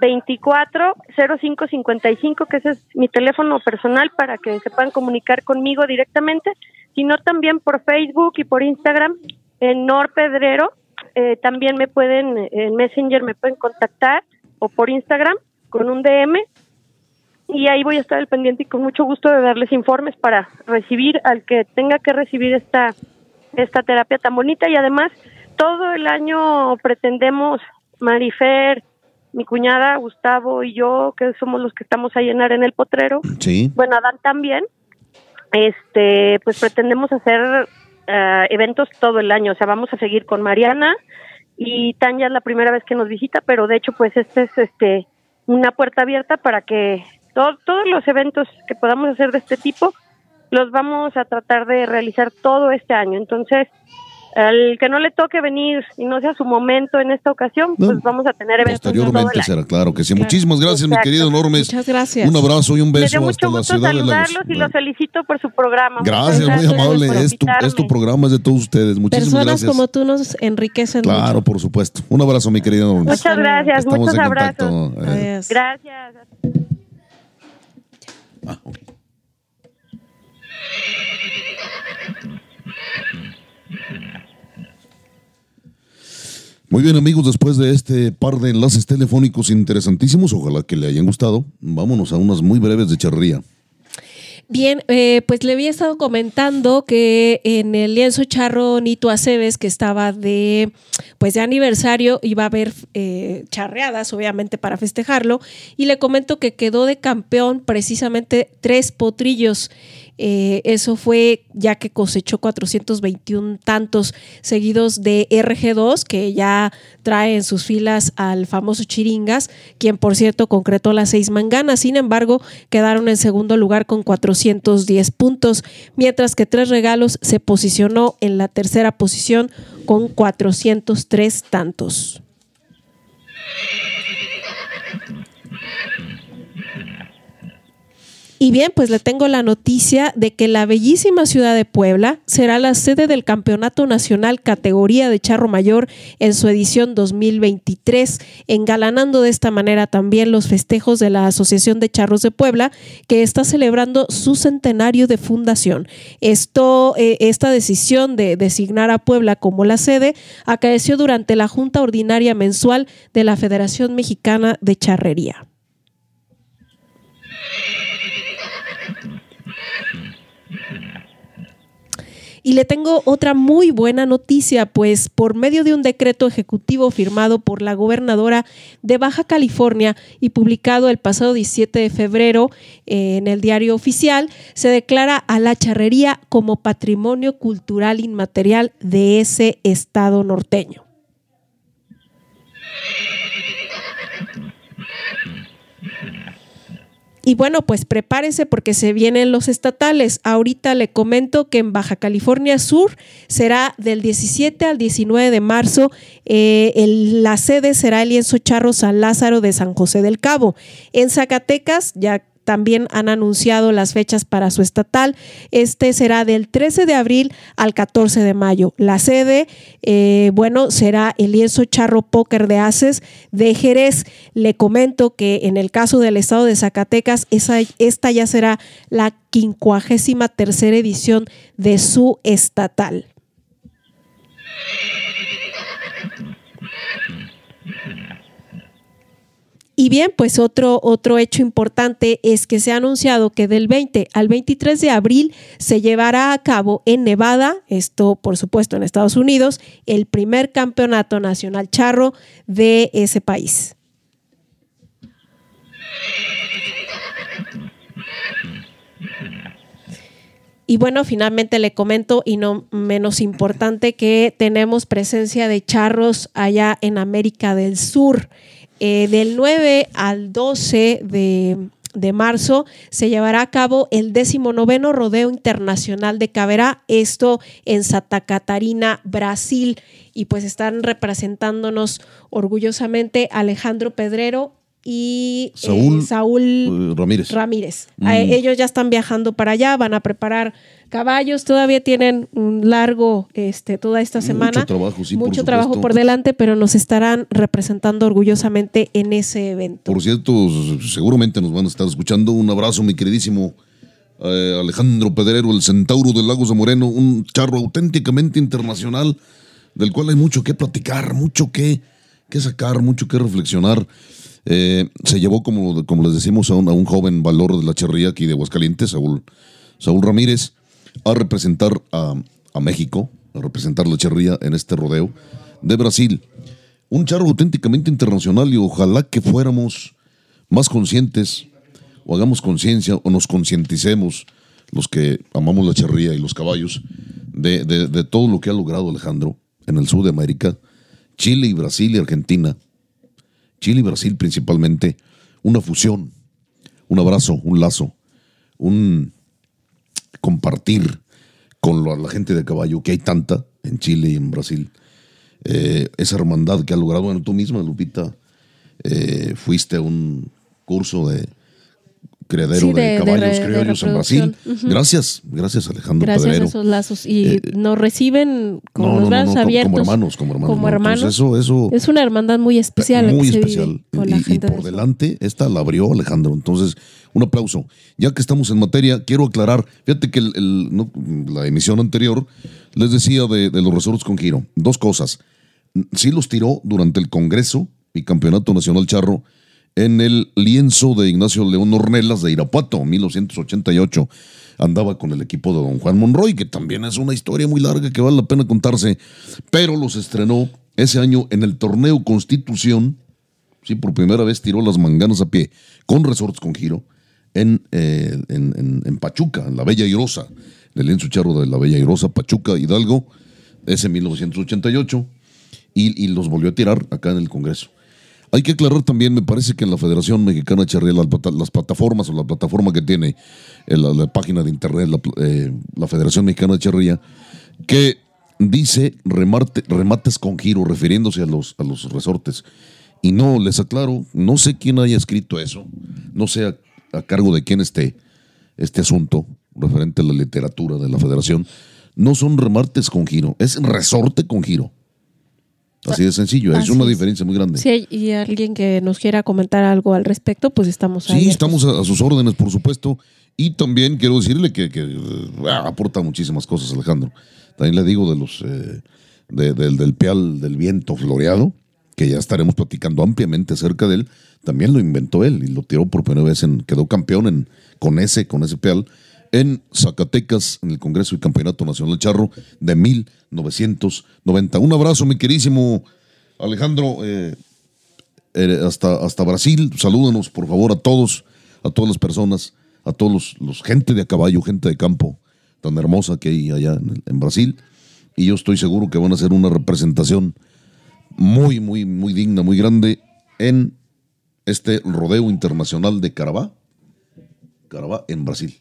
24 05 55, que ese es mi teléfono personal para que se puedan comunicar conmigo directamente, sino también por Facebook y por Instagram en Nor Pedrero. Eh, también me pueden, en Messenger me pueden contactar o por Instagram con un DM y ahí voy a estar al pendiente y con mucho gusto de darles informes para recibir al que tenga que recibir esta, esta terapia tan bonita y además todo el año pretendemos, Marifer, mi cuñada, Gustavo y yo, que somos los que estamos a llenar en el potrero.
Sí.
Bueno, Adán también. Este, pues pretendemos hacer eh, eventos todo el año. O sea, vamos a seguir con Mariana y Tanya es la primera vez que nos visita, pero de hecho, pues este es este una puerta abierta para que todos los eventos que podamos hacer de este tipo los vamos a tratar de realizar todo este año. Entonces, al que no le toque venir y no sea su momento en esta ocasión, pues vamos a tener eventos.
Posteriormente será, claro que sí. Muchísimas gracias, mi querido Normes.
Muchas gracias.
Un abrazo y un beso
Me hasta la ciudad saludarlos y los felicito por su programa.
Gracias, muy amable. Es tu, es tu, programa, es de todos ustedes. Muchísimas
Personas como tú nos enriquecen.
Claro, por supuesto. Un abrazo, mi querido Normes.
Muchas gracias, muchos abrazos. Gracias. Ah,
Muy bien amigos, después de este par de enlaces telefónicos interesantísimos, ojalá que le hayan gustado, vámonos a unas muy breves de charría.
Bien, eh, pues le había estado comentando que en el lienzo charro Nito Aceves, que estaba de, pues de aniversario, iba a haber eh, charreadas, obviamente, para festejarlo, y le comento que quedó de campeón precisamente tres potrillos. Eh, eso fue ya que cosechó 421 tantos seguidos de RG2, que ya trae en sus filas al famoso Chiringas, quien por cierto concretó las seis manganas. Sin embargo, quedaron en segundo lugar con 410 puntos, mientras que Tres Regalos se posicionó en la tercera posición con 403 tantos. Y bien, pues le tengo la noticia de que la bellísima ciudad de Puebla será la sede del Campeonato Nacional Categoría de Charro Mayor en su edición 2023, engalanando de esta manera también los festejos de la Asociación de Charros de Puebla, que está celebrando su centenario de fundación. Esto, eh, esta decisión de designar a Puebla como la sede acaeció durante la Junta Ordinaria Mensual de la Federación Mexicana de Charrería. Y le tengo otra muy buena noticia, pues por medio de un decreto ejecutivo firmado por la gobernadora de Baja California y publicado el pasado 17 de febrero eh, en el diario oficial, se declara a la charrería como patrimonio cultural inmaterial de ese estado norteño. Y bueno, pues prepárese porque se vienen los estatales. Ahorita le comento que en Baja California Sur será del 17 al 19 de marzo. Eh, la sede será el lienzo Charro San Lázaro de San José del Cabo. En Zacatecas, ya también han anunciado las fechas para su estatal. Este será del 13 de abril al 14 de mayo. La sede, eh, bueno, será el lienzo charro póker de Aces de Jerez. Le comento que en el caso del estado de Zacatecas, esa, esta ya será la quincuagésima tercera edición de su estatal. Y bien, pues otro, otro hecho importante es que se ha anunciado que del 20 al 23 de abril se llevará a cabo en Nevada, esto por supuesto en Estados Unidos, el primer campeonato nacional charro de ese país. Y bueno, finalmente le comento, y no menos importante, que tenemos presencia de charros allá en América del Sur. Eh, del 9 al 12 de, marzo se llevará a cabo el 19 Rodeo Internacional de Caberá, esto en Santa Catarina, Brasil. Y pues están representándonos orgullosamente Alejandro Pedrero y
eh,
Saúl,
eh, Ramírez.
Ramírez. Mm. ellos ya están viajando para allá, van a preparar caballos, todavía tienen un largo, este, toda esta semana.
Mucho trabajo, sí,
Mucho trabajo por delante, pero nos estarán representando orgullosamente en ese evento.
Por cierto, seguramente nos van a estar escuchando. Un abrazo, mi queridísimo eh, Alejandro Pedrero, el centauro del Lagos de Moreno, un charro auténticamente internacional, del cual hay mucho que platicar, mucho que, que sacar, mucho que reflexionar. Eh, se llevó, como, como les decimos, a un, joven valor de la charría aquí de Aguascalientes, Saúl, Saúl Ramírez, a representar a, México, a representar la charría en este rodeo de Brasil. Un charro auténticamente internacional y ojalá que fuéramos más conscientes o hagamos conciencia o nos concienticemos los que amamos la charría y los caballos de, de todo lo que ha logrado Alejandro en el sur de América, Chile y Brasil y Argentina Chile y Brasil principalmente, una fusión, un abrazo, un lazo, un compartir con la gente de caballo, que hay tanta en Chile y en Brasil. Eh, esa hermandad que ha logrado, bueno, tú misma, Lupita, eh, fuiste a un curso de, criadero de, caballos criollos en Brasil. Gracias, gracias Alejandro
Gracias a esos lazos. Y eh, nos reciben con los brazos abiertos.
Como hermanos, como hermanos.
Como hermanos.
eso, eso,
es una hermandad muy especial.
Muy especial. Y, por delante, esta la abrió Alejandro. Entonces, un aplauso. Ya que estamos en materia, quiero aclarar, fíjate que la emisión anterior les decía de, de los resorts con giro. Dos cosas. Sí los tiró durante el Congreso y Campeonato Nacional Charro en el lienzo de Ignacio León Ornelas de Irapuato, 1988. Andaba con el equipo de don Juan Monroy, que también es una historia muy larga que vale la pena contarse, pero los estrenó ese año en el torneo Constitución. Sí, por primera vez tiró las manganas a pie con resorts con giro en, eh, en, Pachuca, en la Bella Irosa, en el lienzo charro de la Bella Irosa, Pachuca, Hidalgo, ese 1988, y, y los volvió a tirar acá en el Congreso. Hay que aclarar también, me parece que en la Federación Mexicana de Charrería, las, plataformas o la plataforma que tiene la, la página de internet, eh, la, Federación Mexicana de Charrería, que dice remates con giro, refiriéndose a los, a los resortes. Y no, les aclaro, no sé quién haya escrito eso, no sé a cargo de quién esté este asunto referente a la literatura de la Federación. No son remates con giro, es resorte con giro. Así de sencillo, es una diferencia muy grande.
Si hay alguien que nos quiera comentar algo al respecto, pues estamos ahí.
Sí, estamos a, sus órdenes, por supuesto. Y también quiero decirle que, eh, aporta muchísimas cosas, Alejandro. También le digo de los eh, del peal del viento floreado, que ya estaremos platicando ampliamente acerca de él. También lo inventó él y lo tiró por primera vez, en, quedó campeón en, con ese, con ese peal en Zacatecas, en el Congreso y Campeonato Nacional Charro de 1990. Un abrazo, mi querísimo Alejandro, eh, eh, hasta, hasta Brasil. Salúdanos, por favor, a todos, a todas las personas, a todos los, gente de a caballo, gente de campo tan hermosa que hay allá en, en Brasil. Y yo estoy seguro que van a hacer una representación muy, muy, muy digna, muy grande en este rodeo internacional de Carabá, Carabá en Brasil.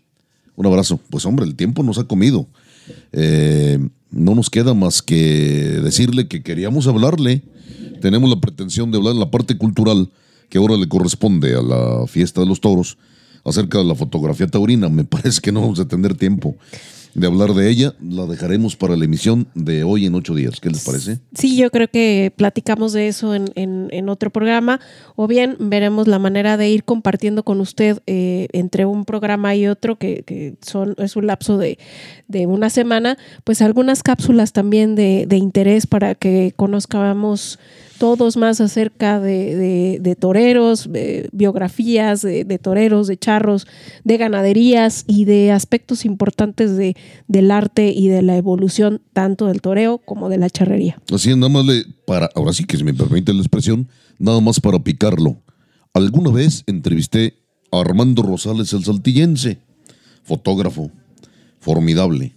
Un abrazo. Pues hombre, el tiempo nos ha comido. Eh, no nos queda más que decirle que queríamos hablarle. Tenemos la pretensión de hablar en la parte cultural que ahora le corresponde a la fiesta de los toros acerca de la fotografía taurina. Me parece que no vamos a tener tiempo de hablar de ella, la dejaremos para la emisión de hoy en ocho días. ¿Qué les parece?
Sí, yo creo que platicamos de eso en, en, otro programa, o bien veremos la manera de ir compartiendo con usted eh, entre un programa y otro, que, que, son, es un lapso de, de, una semana, pues algunas cápsulas también de, de interés para que conozcamos todos más acerca de, toreros, biografías de, toreros, de charros, de ganaderías y de aspectos importantes de, del arte y de la evolución tanto del toreo como de la charrería.
Así nada más le, para, ahora sí que se me permite la expresión, nada más para picarlo. Alguna vez entrevisté a Armando Rosales el Saltillense, fotógrafo, formidable.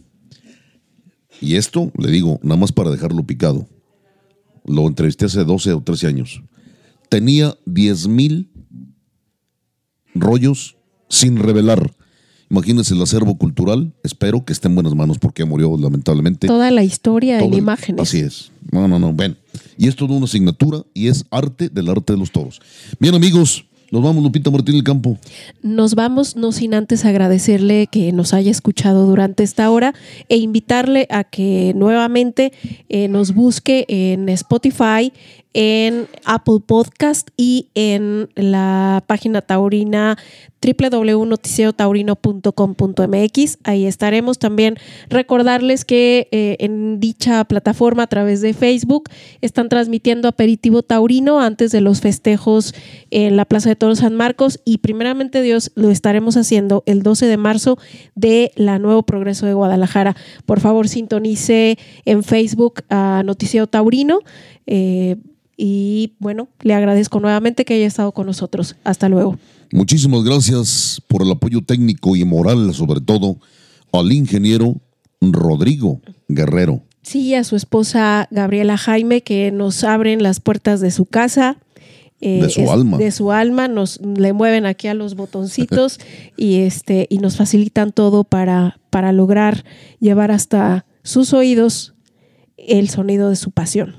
Y esto, le digo, nada más para dejarlo picado. Lo entrevisté hace 12 o 13 años. Tenía 10 mil rollos sin revelar. Imagínense el acervo cultural. Espero que esté en buenas manos porque murió lamentablemente.
Toda la historia en imágenes.
Así es. No, no, no. Ven. Y es toda una asignatura y es arte del arte de los toros. Bien, amigos. Nos vamos, Lupita Martín del Campo.
Nos vamos, no sin antes agradecerle que nos haya escuchado durante esta hora e invitarle a que nuevamente eh, nos busque en Spotify, en Apple Podcast y en la página taurina www.noticiotaurino.com.mx. Ahí estaremos también. Recordarles que eh, en dicha plataforma a través de Facebook están transmitiendo aperitivo taurino antes de los festejos en la Plaza de Toros San Marcos y primeramente Dios lo estaremos haciendo el 12 de marzo de la Nuevo Progreso de Guadalajara. Por favor, sintonice en Facebook a Noticiero Taurino. Eh, y bueno, le agradezco nuevamente que haya estado con nosotros. Hasta luego.
Muchísimas gracias por el apoyo técnico y moral, sobre todo al ingeniero Rodrigo Guerrero.
Sí, a su esposa Gabriela Jaime, que nos abren las puertas de su casa.
Eh, de su alma.
De su alma, nos le mueven aquí a los botoncitos y este, y nos facilitan todo para, para lograr llevar hasta sus oídos el sonido de su pasión.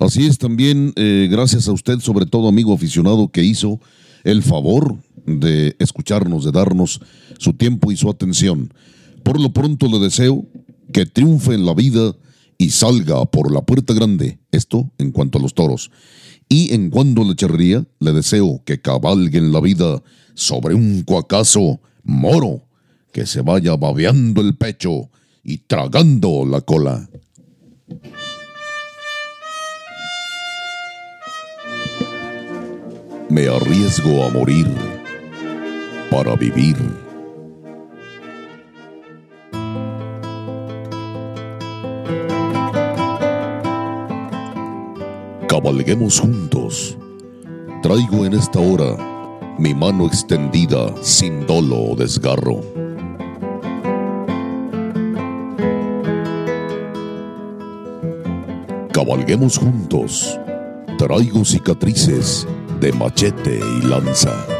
Así es también, eh, gracias a usted, sobre todo amigo aficionado, que hizo el favor de escucharnos, de darnos su tiempo y su atención. Por lo pronto le deseo que triunfe en la vida y salga por la puerta grande. Esto en cuanto a los toros. Y en cuanto a la charrería, le deseo que cabalgue en la vida sobre un cuacazo moro, que se vaya babeando el pecho y tragando la cola. Me arriesgo a morir para vivir. Cabalguemos juntos. Traigo en esta hora mi mano extendida sin dolo o desgarro. Cabalguemos juntos. Traigo cicatrices de machete y lanza.